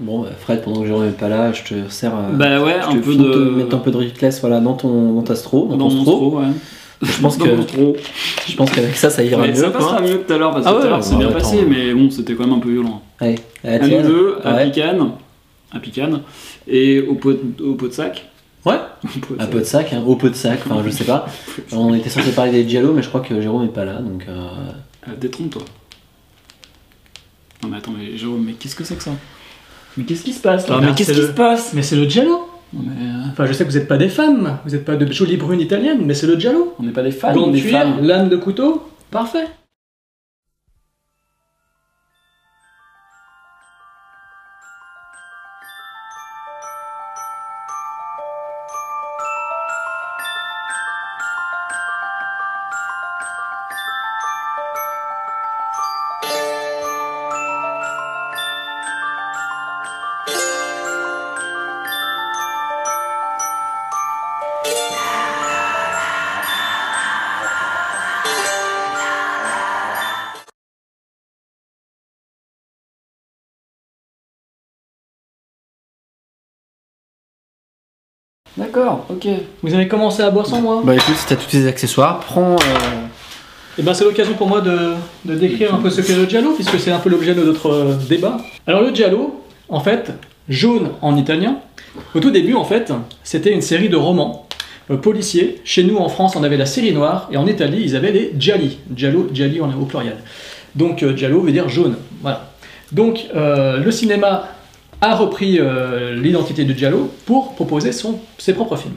Bon, bah, Fred, pendant que Jérôme n'est pas là, je te sers. euh, Bah ouais, un peu de. mettre un peu de Ritless voilà, dans ton dans ta straw, dans, dans ton straw, ouais. Je pense que je pense qu'avec ça, ça ira Mais mieux. ça passera mieux que tout à l'heure parce que Ah tout à l'heure c'est bien passé, mais bon, c'était quand même un peu violent. Allez, à nous deux, à. Picane, à Picane, et au pot, au pot de sac. Ouais. Au pot de Un sac. hein, au pot de sac, enfin je sais pas. On était censé parler des Giallo, mais je crois que Jérôme est pas là, donc. Euh, Détrompe-toi. Non mais attends, mais Jérôme, mais qu'est-ce que c'est que ça? Mais qu'est-ce qui se passe là? Mais qu'est-ce qui le- se passe? Mais c'est le giallo mais, euh, Enfin, je sais que vous n'êtes pas des femmes, vous n'êtes pas de jolies brunes italiennes, mais c'est le giallo. On n'est pas des fans, Gants de des femmes. lame de couteau, parfait. D'accord, ok. Vous avez commencé à boire sans moi Bah écoute, si t'as tous tes accessoires, prends. euh, Et ben c'est l'occasion pour moi de, de décrire un peu ce qu'est le giallo, puisque c'est un peu l'objet de notre euh, débat. Alors le giallo, en fait, jaune en italien, au tout début, en fait, c'était une série de romans euh, policiers. Chez nous, en France, on avait la série noire, et en Italie, ils avaient les gialli. Giallo, gialli, on est au pluriel. Donc euh, giallo veut dire jaune, voilà. Donc euh, le cinéma a repris euh, l'identité de giallo pour proposer son, ses propres films.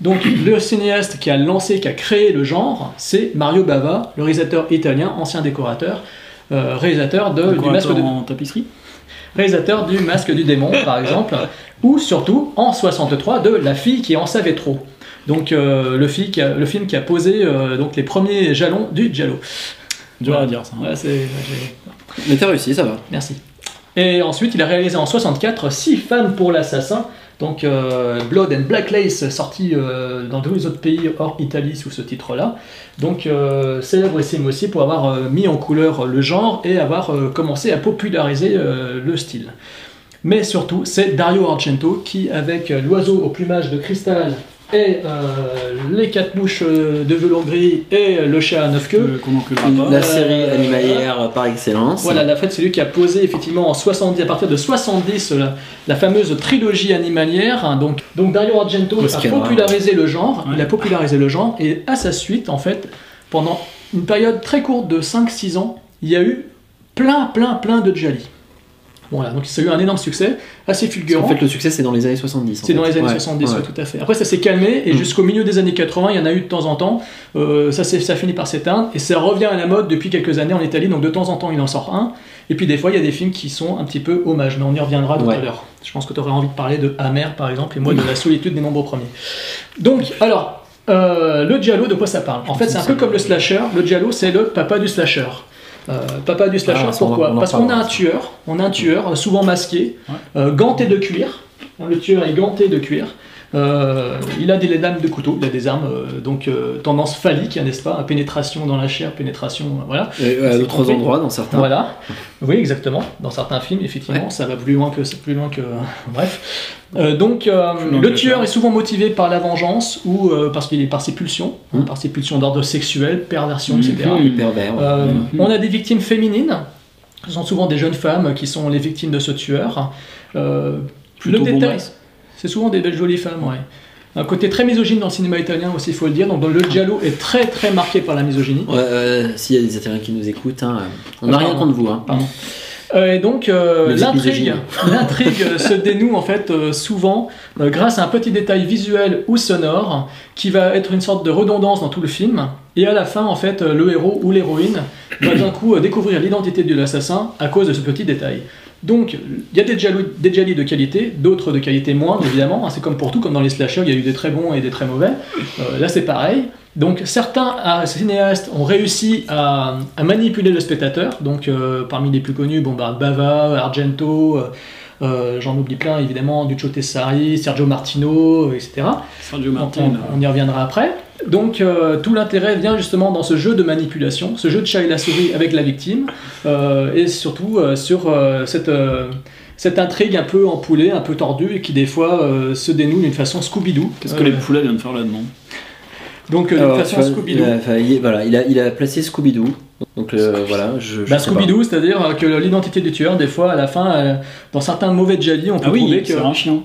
Donc le cinéaste qui a lancé, qui a créé le genre, c'est Mario Bava, le réalisateur italien, ancien décorateur, euh, réalisateur de, du masque de, tapisserie réalisateur du Masque du démon, par exemple, ou surtout en 63 de La fille qui en savait trop. Donc euh, le, fille qui a- le film qui a posé euh, donc les premiers jalons du giallo. Dur à dire ça. Ouais, c'est- j'ai- Mais t'as réussi, ça va. Merci. Et ensuite, il a réalisé en 64 Six femmes pour l'assassin, donc euh, Blood and Black Lace, sorti euh, dans tous les autres pays hors Italie sous ce titre-là. Donc euh, célébrissime aussi pour avoir euh, mis en couleur le genre et avoir commencé à populariser le style. Mais surtout, c'est Dario Argento qui, avec l'oiseau au plumage de cristal et euh, les quatre mouches euh, de velours gris et euh, le chat à neuf queues. La série Euh, animalière par excellence. voilà, la fait, c'est lui qui a posé effectivement en 70, à partir de 70, la, la fameuse trilogie animalière. hein. donc, donc Dario Argento a popularisé le genre, Ouais. il a popularisé le genre, et à sa suite, en fait, pendant une période très courte de 5-6 ans, il y a eu plein, plein, plein de Jali. Voilà, donc ça a eu un énorme succès, assez fulgurant. qu'en fait, le succès, c'est dans les années 70. en C'est dans les années Ouais, 70, ouais. tout à fait. Après, ça s'est calmé, et Mm. jusqu'au milieu des années 80, il y en a eu de temps en temps. Euh, ça, ça finit par s'éteindre, et ça revient à la mode depuis quelques années en Italie, donc de temps en temps, il en sort un. Et puis des fois, il y a des films qui sont un petit peu hommages, mais on y reviendra tout Ouais. à l'heure. Je pense que tu aurais envie de parler de Amer, par exemple, et moi de La solitude des nombreux premiers. Donc, alors, euh, le Giallo, de quoi ça parle? En fait, c'est un peu comme le slasher. Le Giallo, c'est le papa du slasher. Euh, papa du slasher, Ah, on pourquoi en- on en Parce qu'on a un tueur, on a un tueur, souvent masqué, Ouais. euh, ganté de cuir. Hein, Le tueur est ganté de cuir. Euh, il a des lames de couteau, il a des armes, euh, donc euh, tendance phallique, n'est-ce pas? Pénétration dans la chair, pénétration, voilà. Et à d'autres endroits, dans certains? Voilà, oui, exactement. Dans certains films, effectivement, ça va plus loin que plus loin que. Bref. Donc, le tueur est souvent motivé par la vengeance ou parce qu'il est par ses pulsions, hein, par ses pulsions d'ordre sexuel, perversion, etc. Mhm. Les pervers. ouais. Mhm. On a des victimes féminines. Ce sont souvent des jeunes femmes qui sont les victimes de ce tueur. Le détail, bombasse. C'est souvent des belles jolies femmes, ouais. Un côté très misogyne dans le cinéma italien aussi, il faut le dire. Donc, le giallo est très très marqué par la misogynie. Ouais, euh, S'il y a des Italiens qui nous écoutent, hein, on n'a Ah, rien contre vous. Hein. Pardon. Euh, et donc euh, l'intrigue, se dénoue en fait souvent grâce à un petit détail visuel ou sonore qui va être une sorte de redondance dans tout le film. Et à la fin, en fait, le héros ou l'héroïne va d'un coup découvrir l'identité de l'assassin à cause de ce petit détail. Donc, il y a des giallo- des gialli de qualité, d'autres de qualité moindre, évidemment. hein, c'est comme pour tout, comme dans les slashers, il y a eu des très bons et des très mauvais. Euh, là, c'est pareil. Donc, certains euh, cinéastes ont réussi à, manipuler le spectateur. Donc, euh, parmi les plus connus, bon, bah, Bava, Argento, euh, J'en oublie plein, évidemment, Duccio Tessari, Sergio Martino, etc. Sergio Donc, Martin. on, on y reviendra après. Donc euh, tout l'intérêt vient justement dans ce jeu de manipulation, ce jeu de chat et la souris avec la victime, euh, et surtout euh, sur euh, cette, euh, cette intrigue un peu empoulée, un peu tordue, et qui des fois euh, se dénoue d'une façon Scooby-Doo. Qu'est-ce que les poulets viennent faire là-dedans? Donc euh, tu façon Scooby-Doo. il, voilà, il a, il a placé Scooby-Doo. Donc euh, voilà, je, je Bah. Scooby-Doo, c'est-à-dire que l'identité du tueur, des fois, à la fin, euh, dans certains mauvais jelly, on peut Ah trouver oui, que c'est un chien.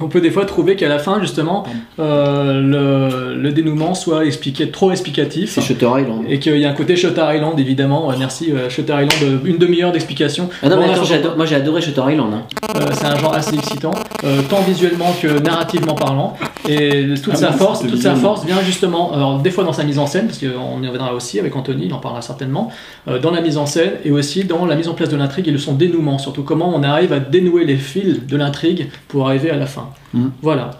On peut des fois trouver qu'à la fin, justement, euh, le, le dénouement soit expliqué, trop explicatif. C'est Shutter Island. Et qu'il y a un côté Shutter Island, évidemment. Ouais, merci, euh, Shutter Island, euh, une demi-heure d'explication. Ah non, Bon, mais attends, moi j'ai adoré Shutter Island. hein. euh, c'est un genre assez excitant, euh, tant visuellement que narrativement parlant. Et toute Ah sa force, toute sa force vient justement, alors des fois dans sa mise en scène, parce qu'on y reviendra aussi avec Anthony, il en parlera certainement, euh, dans la mise en scène et aussi dans la mise en place de l'intrigue et de son dénouement, surtout comment on arrive à dénouer les fils de l'intrigue pour arriver à la fin. Mhm. Voilà.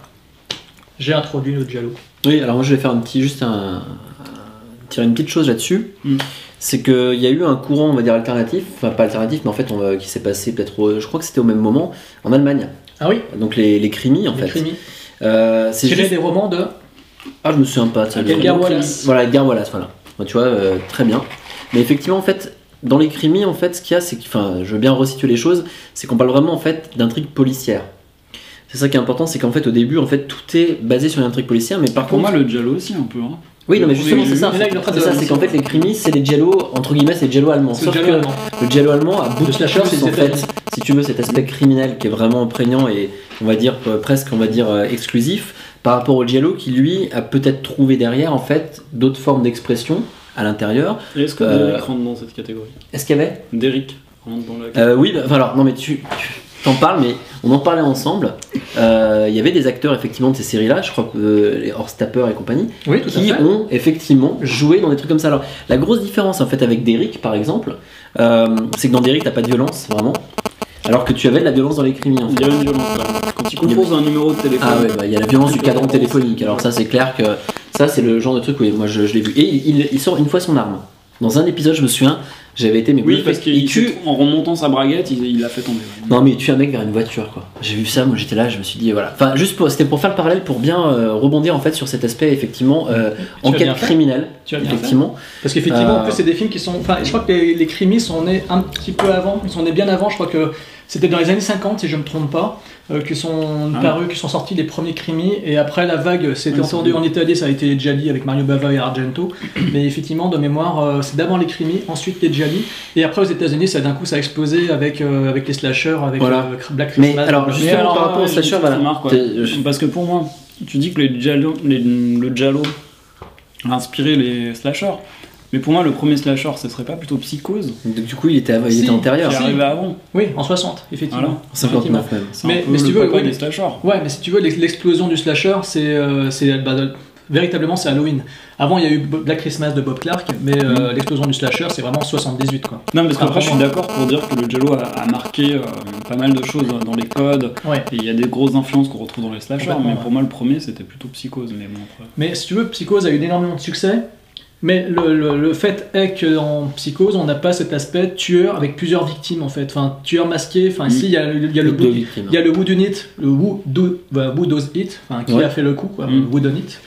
J'ai introduit le Diallo. Oui, alors moi je vais faire un petit, juste un, tirer une petite chose là-dessus. Mm. C'est qu'il y a eu un courant, on va dire alternatif, enfin pas alternatif, mais en fait on qui s'est passé peut-être, je crois que c'était au même moment en Allemagne. Ah oui, Donc les, les crimis en les fait. crimis. Euh, c'est juste... des romans de Ah je me souviens pas. ça, Edgar Wallace. Voilà, Edgar Wallace, voilà. Tu vois, euh, très bien. Mais effectivement en fait, dans les crimis en fait, ce qu'il y a, c'est que, enfin, je veux bien resituer les choses, c'est qu'on parle vraiment en fait d'intrigue policière. C'est ça qui est important, c'est qu'en fait au début en fait tout est basé sur une intrigue policière, mais par Pour contre moi, le Giallo aussi, un peu. Hein. Oui, non, mais justement, c'est ça. C'est de- ça, c'est qu'en fait, les crimis, c'est les jello, entre guillemets, c'est les jello allemands. Sauf le que Giallo allemand. le jello allemand a beaucoup plus, c'est en fait, si tu veux, cet aspect criminel qui est vraiment prégnant et, on va dire, euh, presque, on va dire, euh, exclusif, par rapport au jello qui, lui, a peut-être trouvé derrière, en fait, d'autres formes d'expression à l'intérieur. Et est-ce que Euh, Derrick rentre dans cette catégorie? Est-ce qu'il y avait? Derrick rentre dans la Euh, Oui, bah, enfin, alors, non, mais tu. Tu T'en parles, mais on en parlait ensemble. Euh, Il y avait des acteurs effectivement de ces séries-là, je crois que euh, les Horstapper et compagnie, Oui, qui ont effectivement joué dans des trucs comme ça. Alors, la grosse différence en fait avec Derrick, par exemple, euh, c'est que dans Derrick, t'as pas de violence vraiment, alors que tu avais de la violence dans les crimis. En Il fait. y a une violence là. Quand il compose un numéro de téléphone. Ah ouais, bah, il y a la violence du cadran téléphonique. Alors ça, c'est clair que ça, c'est le genre de truc où moi je, je l'ai vu. Et il, il sort une fois son arme. Dans un épisode, je me souviens, j'avais été mais Oui, parce il qu'il tue. en remontant sa braguette, il l'a fait tomber. ouais. Non mais il tue un mec vers une voiture quoi. J'ai vu ça, moi j'étais là, je me suis dit voilà. Enfin juste pour, c'était pour faire le parallèle pour bien euh, rebondir en fait sur cet aspect effectivement euh, enquête criminelle Tu as bien fait. effectivement. Parce qu'effectivement, Euh, en plus, c'est des films qui sont. Enfin, je crois que les, les crimis sont nés un petit peu avant. Ils sont nés bien avant. Je crois que c'était dans les années 50, si je ne me trompe pas, euh, que sont Ah. parus, sont sortis les premiers crimis. Et après, la vague Ouais, c'est entendue en Italie. Ça a été les Gialli avec Mario Bava et Argento. Mais effectivement, de mémoire, euh, c'est d'abord les crimis, ensuite les Gialli. Et après, aux États-Unis, ça d'un coup, ça a explosé avec, euh, avec les slashers, avec Voilà. Black Mais Christmas. alors, Black- Justement, alors, par rapport au ouais, slasher, j'ai une voilà. je- Parce que pour moi, tu dis que les Giallo, les- le Giallo a inspiré les slashers. Mais pour moi, le premier slasher, ce serait pas plutôt Psychose Du coup il était, il Si, était antérieur. Si. arrivait avant Oui, en 60, effectivement. Voilà. En 59 même. Mais- mais si tu veux, papa oui, des mais- slashers. Ouais, mais si tu veux, l'ex- l'explosion du slasher, c'est euh, bah, véritablement c'est Halloween. Avant, il y a eu Black Christmas de Bob Clark, mais euh, l'explosion du slasher, c'est vraiment 78 quoi. Non, parce qu'après, Ah, je suis d'accord pour dire que le Giallo a, a marqué euh, pas mal de choses dans les codes. Ouais. Et il y a des grosses influences qu'on retrouve dans les slashers. Mais ouais. pour moi, le premier, c'était plutôt Psychose. Mais bon, après. Mais si tu veux, Psychose a eu énormément de succès. Mais le, le- le fait est qu'en Psychose, on n'a pas cet aspect tueur avec plusieurs victimes en fait. Enfin, tueur masqué. Enfin, Mm. ici, il y a, le- il y a le bout-. Il y a le Who Done It, le Who, do, bah, who Does It, enfin, qui Ouais. a fait le coup, quoi, Mm. le Who Done It.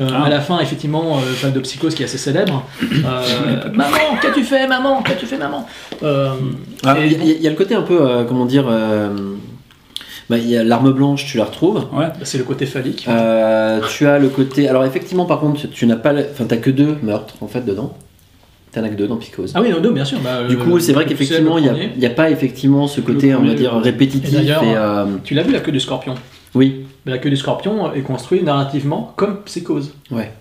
Euh, Ah. À la fin, effectivement, euh, enfin, de Psychose qui est assez célèbre. Euh, maman, qu'as-tu fait, maman Qu'as-tu fait, maman? Euh, Ah, Il y, a- il y a le côté un peu, euh, comment dire, euh, bah, il y a l'arme blanche, tu la retrouves. Ouais. bah, c'est le côté phallique. Euh, tu as le côté. Alors effectivement, par contre, tu, n'as pas, enfin, t'as que deux meurtres en fait dedans. T'en as que deux dans Psychose. Ah oui, non, non, bien sûr. bah, Du coup, c'est vrai qu'effectivement, il n'y a, a pas effectivement ce côté, on va dire, répétitif. Et d'ailleurs, et, euh, Tu l'as vu, la queue du scorpion? Oui, La queue du scorpion est construite narrativement comme Psychose. Ouais.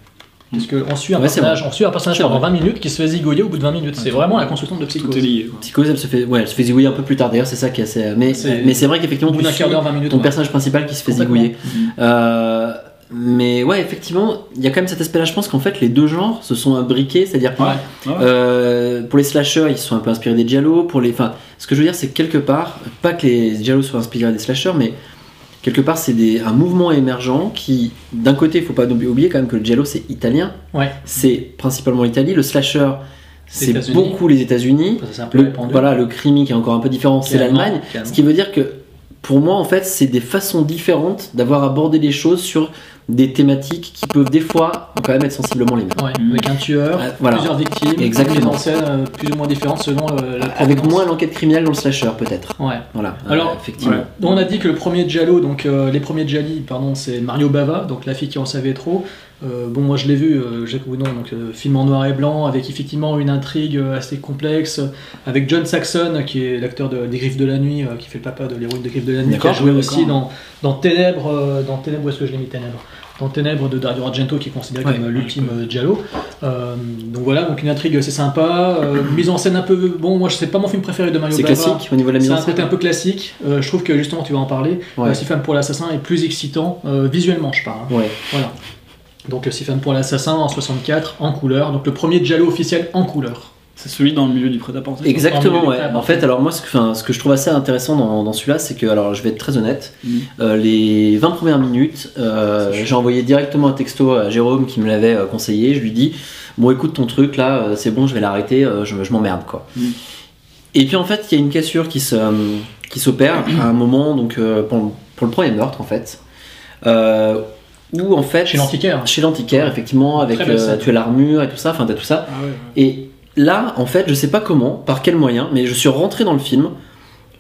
Parce qu'on suit, Ouais, on suit un personnage pendant vrai. 20 minutes qui se fait zigouiller au bout de 20 minutes. C'est vraiment tout- la construction de Tout Psychose. est lié. quoi. Psychose, elle se fait, ouais, elle se fait zigouiller un peu plus tard. D'ailleurs, c'est ça qui est assez. Mais C'est- mais c'est vrai qu'effectivement, bout tu d'un quart suis d'heure, 20 minutes. ton ouais. personnage principal qui se fait zigouiller. Euh, mais ouais, effectivement, il y a quand même cet aspect-là. Je pense qu'en fait, les deux genres se sont imbriqués, c'est-à-dire. Ouais. Ouais. Euh, pour les slashers, ils se sont un peu inspirés des giallo. Pour les, enfin, ce que je veux dire, c'est que quelque part, pas que les giallo soient inspirés des slashers, mais quelque part, c'est des- un mouvement émergent qui, d'un côté, il faut pas oublier quand même que le giallo c'est italien, Ouais. c'est principalement l'Italie. Le slasher, c'est beaucoup les États-Unis. Le, voilà, le crime qui est encore un peu différent, c'est l'Allemagne. Ce qui veut dire que pour moi, en fait, c'est des façons différentes d'avoir abordé les choses sur des thématiques qui peuvent des fois quand même être sensiblement les mêmes. Ouais, avec un tueur, voilà. plusieurs victimes, Exactement. scène euh, plus ou moins différente selon euh, la Avec moins l'enquête criminelle dans le slasher, peut-être. Ouais. Voilà. Alors, Euh, effectivement. ouais. On a dit que le premier Giallo, donc euh, les premiers Gialli, pardon, c'est Mario Bava, donc la fille qui en savait trop. Euh, bon, moi je l'ai vu, euh, Jacques donc euh, film en noir et blanc avec effectivement une intrigue euh, assez complexe, avec John Saxon qui est l'acteur de, des Griffes de la Nuit, qui fait le papa de l'héroïne des Griffes de la Nuit, qui a joué aussi dans, dans Ténèbres, dans Ténèbres, où est-ce que je l'ai mis Ténèbres? Dans Ténèbres de Dario Argento qui est considéré Ouais, comme l'ultime Giallo. Donc voilà, donc une intrigue assez sympa, mise en scène un peu. Bon, moi je sais pas mon film préféré de Mario C'est classique au niveau de la mise C'est en un côté scène. un peu classique. Je trouve que justement, tu vas en parler. Ouais. Femmes pour l'assassin est plus excitant visuellement, je parle. hein. Ouais. Voilà. Donc Six femmes pour l'assassin en 64 en couleur. Donc le premier Giallo officiel en couleur. C'est celui dans le milieu du prêt-à-porter. Exactement, ouais. En fait, alors moi, ce que, enfin, ce que je trouve assez intéressant dans, dans celui-là, c'est que, alors je vais être très honnête, Mhm. euh, les 20 premières minutes, euh, j'ai envoyé directement un texto à Jérôme qui me l'avait euh, conseillé. Je lui dis Bon, écoute ton truc là, euh, c'est bon, je vais l'arrêter, euh, je, je m'emmerde quoi. Mhm. Et puis en fait, il y a une cassure qui se, euh, qui s'opère à un moment, donc euh, pour, pour le premier meurtre en fait, euh, où en fait. Chez l'antiquaire. Chez l'antiquaire, effectivement, avec euh, tu as l'armure et tout ça, enfin t'as tout ça. Ah ouais, ouais. Et là, en fait, je sais pas comment, par quel moyen, mais je suis rentré dans le film.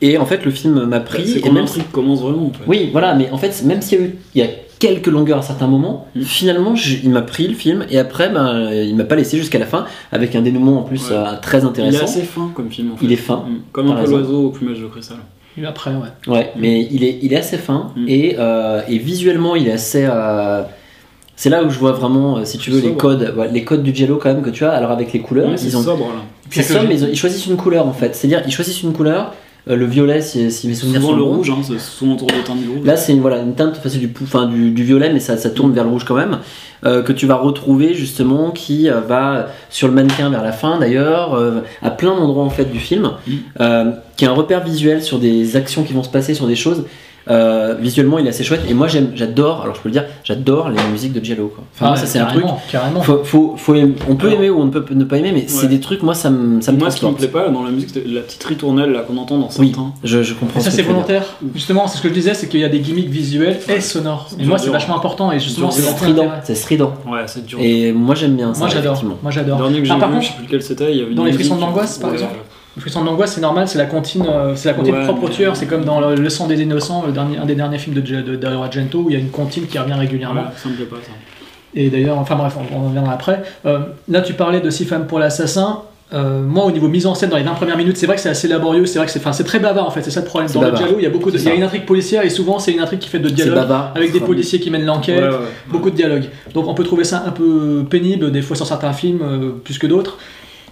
Et en fait, le film m'a pris. C'est et même l'intrigue commence vraiment en fait. Oui, voilà, mais en fait, même s'il y a eu il y a quelques longueurs à certains moments, Mm. finalement, j'ai- il m'a pris le film et après, ben, il m'a pas laissé jusqu'à la fin avec un dénouement en plus Ouais. euh, très Il est intéressant. assez fin comme film en fait. Il est fin. Mm. Comme un peu l'oiseau au plumage de cristal. Et après, ouais. Ouais, mais il est, il est assez fin Mm. et, euh, et visuellement, il est assez. euh, c'est là où je vois vraiment, euh, si tu veux, les Sobre. codes, ouais, les codes du Jello quand même que tu as. Alors avec les couleurs, Ouais, ils ont, sobre là. C'est ça, mais ils, ont- ils choisissent une couleur en fait. C'est-à-dire, ils choisissent une couleur. Euh, le violet, si, si mes souvenirs Souvent le rouge, hein, c'est souvent autour de teinte du rouge. Là, c'est une, voilà, une teinte, enfin, c'est du, enfin, du, du violet, mais ça, ça tourne vers le rouge quand même. euh, que tu vas retrouver justement, qui euh, va sur le mannequin vers la fin d'ailleurs, à plein d'endroits en fait du film, Mm. qui est un repère visuel sur des actions qui vont se passer, sur des choses. Euh, visuellement, il est assez chouette. Et moi, j'adore, alors je peux le dire, j'adore les musiques de Giallo. Quoi. Enfin, moi, Ah, ça, c'est un truc. carrément. Faut, faut, faut aimer- on peut Alors- aimer ou on ne peut ne pas aimer, mais c'est des trucs, moi, ça me, ça me Moi, ce qui me plaît pas dans la musique, c'est la petite ritournelle là qu'on entend dans Oui, certains. je, je comprends Et ça ce c'est volontaire. Justement, c'est ce que je disais, c'est qu'il y a des gimmicks visuels et sonores. Et moi c'est vachement important et justement c'est strident, c'est strident. Ouais, c'est dur. Et moi, j'aime bien ça, Moi j'adore. Moi Le j'adore. Ah, par contre, sais plus lequel c'était, il y avait une dans les frissons d'angoisse, par exemple Le frisson d'angoisse, c'est normal, c'est la comptine, euh, c'est la comptine Ouais, propre au tueur. C'est comme dans le, Le sang des innocents, le dernier, un des derniers films de, de Dario Argento, où il y a une comptine qui revient régulièrement. Ouais, ça me plaît pas ça. Et d'ailleurs, enfin bref, on, on en reviendra après. Euh, là, tu parlais de Six femmes pour l'assassin. Euh, moi, au niveau mise en scène dans les 20 premières minutes, c'est vrai que c'est assez laborieux. C'est vrai que c'est, enfin, c'est très bavard en fait. C'est ça le problème. Dans le bavard. dialogue, il y a beaucoup de, il y a une intrigue policière et souvent c'est une intrigue qui fait de dialogue bavard. avec des policiers qui mènent l'enquête. Ouais, ouais, ouais. beaucoup de dialogue. Donc on peut trouver ça un peu pénible des fois sur certains films euh, plus que d'autres.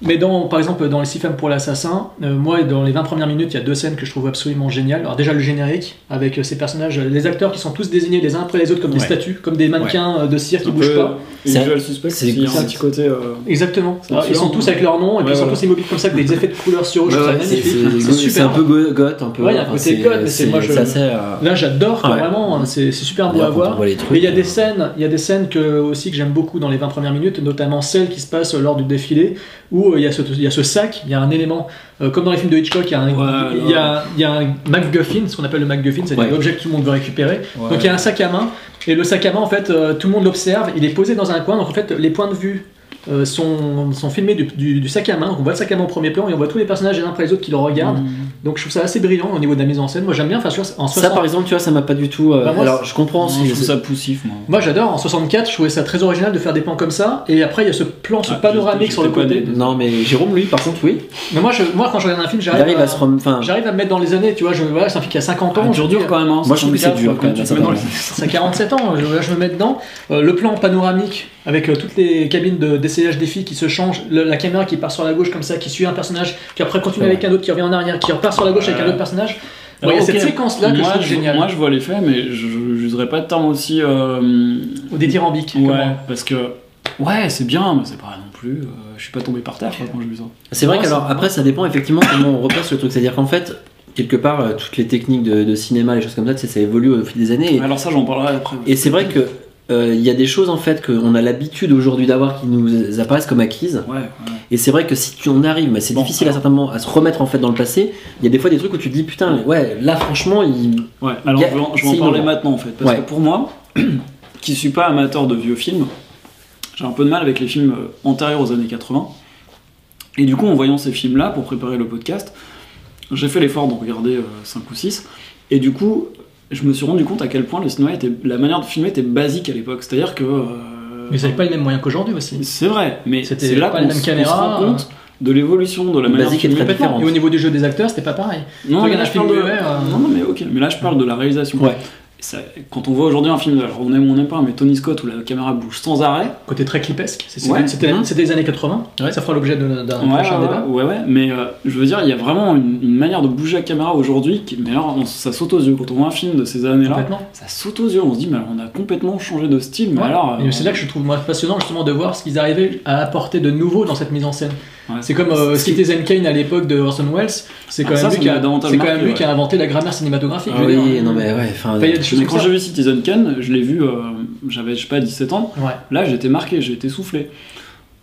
Mais dans, par exemple, dans Les Six femmes pour l'assassin, euh, moi, dans les 20 premières minutes, il y a deux scènes que je trouve absolument géniales. Alors déjà le générique, avec euh, ces personnages, euh, les acteurs qui sont tous désignés les uns après les autres comme des statues, comme des mannequins de cire qui Un bougent peu pas. C'est- Usual Suspect, c'est- un petit côté. euh, Exactement. Alors, ils sont tous avec leur nom, et puis ils sont tous immobiles comme ça, avec des effets de couleurs sur eux, c'est- super. un peu go- goth, un peu. Ouais, il y a un côté goth, mais c'est- moi, je- Là, j'adore, vraiment, hein, c'est c'est super beau à voir. Mais il y a des scènes, il y a des scènes que, aussi que j'aime beaucoup dans les 20 premières minutes, notamment celles qui se passent lors du défilé, où euh, il y, a ce, il y a ce sac, il y a un élément, euh, comme dans les films de Hitchcock, il y a un, Ouais, il y a, il y a un MacGuffin, ce qu'on appelle le MacGuffin, c'est Ouais. l'objet que tout le monde veut récupérer. ouais. Donc il y a un sac à main, et le sac à main, en fait, euh, tout le monde l'observe, il est posé dans un coin, donc en fait, les points de vue euh, sont, sont filmés du, du- du sac à main, on voit le sac à main au premier plan, et on voit tous les personnages les uns après les autres qui le regardent. Mm. Donc je trouve ça assez brillant au niveau de la mise en scène. Moi j'aime bien, enfin, vois, en Ça, 60 par exemple, tu vois, ça m'a pas du tout. euh, Bah, moi, alors, je comprends. Non, si- je trouve ça poussif, moi. Moi j'adore, en 64 je trouvais ça très original de faire des plans comme ça, et après il y a ce plan, ce Ah, panoramique sur le côté. né. Non, mais Jérôme, lui, par contre, oui. Mais moi, je, moi quand je regarde un film, Il j'arrive arrive à, à se rem- Enfin, j'arrive à me mettre dans les années, tu vois, je, voilà, c'est un film qui a 50 ans, Ah, je dur, dur quand même. hein, Moi, je trouve que c'est 64, dur, quand même, tu te ça mets dans va. les- ça a 47 ans, je me mets dedans. Euh, le plan panoramique avec euh, toutes les cabines de- d'essayage des filles qui se changent, le- la caméra qui part sur la gauche comme ça, qui suit un personnage, qui après continue Ouais. avec un autre, qui revient en arrière, qui repart sur la gauche avec un autre personnage. Il y a Alors, cette séquence-là que je moi, trouve géniale. Moi, je vois l'effet, mais je n'userais pas de terme aussi. euh, Ou des comme Ouais, moi. parce que. Ouais, c'est bien, mais c'est pas non plus. euh, je suis pas tombé par terre quoi, quand j'ai vu ça. c'est vrai Ouais, qu'alors, après, ça dépend effectivement comment on repasse le truc. C'est-à-dire qu'en fait, quelque part, euh, toutes les techniques de, de cinéma, les choses comme ça, tu sais, ça évolue au fil des années. Et, Alors, ça, j'en parlerai après. et c'est vrai que euh, il y a des choses en fait qu'on a l'habitude aujourd'hui d'avoir qui nous apparaissent comme acquises. Ouais, ouais. Et c'est vrai que si tu en arrives, mais c'est Bon, difficile à certains moments à se remettre en fait dans le passé. Il y a des fois des trucs où tu te dis putain, ouais, là franchement, il... Ouais, alors a- je vais en, je vais en c'est parler innovant. maintenant en fait, parce Ouais. que pour moi, qui suis pas amateur de vieux films, j'ai un peu de mal avec les films euh, antérieurs aux années 80. Et du coup, en voyant ces films-là pour préparer le podcast, j'ai fait l'effort d'en regarder 5 ou 6. Et du coup, je me suis rendu compte à quel point le cinéma était, la manière de filmer était basique à l'époque. C'est-à-dire que. euh, Mais n'avaient pas les mêmes moyens qu'aujourd'hui aussi. C'est vrai, mais C'était c'est là pas qu'on se caméras, rend compte de l'évolution de la manière de Basique est filmer. très différente. Et au niveau du jeu des acteurs, c'était pas pareil. Non, mais là, je parle de... euh, non, non, mais ok, mais là je parle de la réalisation. Ouais. Ça- quand on voit aujourd'hui un film, alors on aime ou on n'aime pas, mais Tony Scott où la caméra bouge sans arrêt, Côté très clipesque. C'était Ouais. les années 80. Ça fera l'objet d'un ouais, prochain ouais, débat. ouais, ouais, mais euh, je veux dire, il y a vraiment une, une manière de bouger la caméra aujourd'hui, mais alors on- ça saute aux yeux. Quand on voit un film de ces années-là, Complètement. ça saute aux yeux, on se dit, mais alors, on a complètement changé de style, mais Ouais. alors. Euh, c'est là que je trouve moi passionnant justement de voir ce qu'ils arrivaient à apporter de nouveau dans cette mise en scène. Ouais. C'est comme euh, Citizen Kane à l'époque de Orson Welles. C'est quand Ah, ça, même ça lui, qui m'a a, davantage c'est quand même lui ouais. qui a inventé la grammaire cinématographique. Ah oui, dire. non mais ouais, enfin... Quand j'ai vu Citizen Kane, je l'ai vu, euh, j'avais, je sais pas, 17 ans, Ouais. là j'étais marqué, j'ai été soufflé.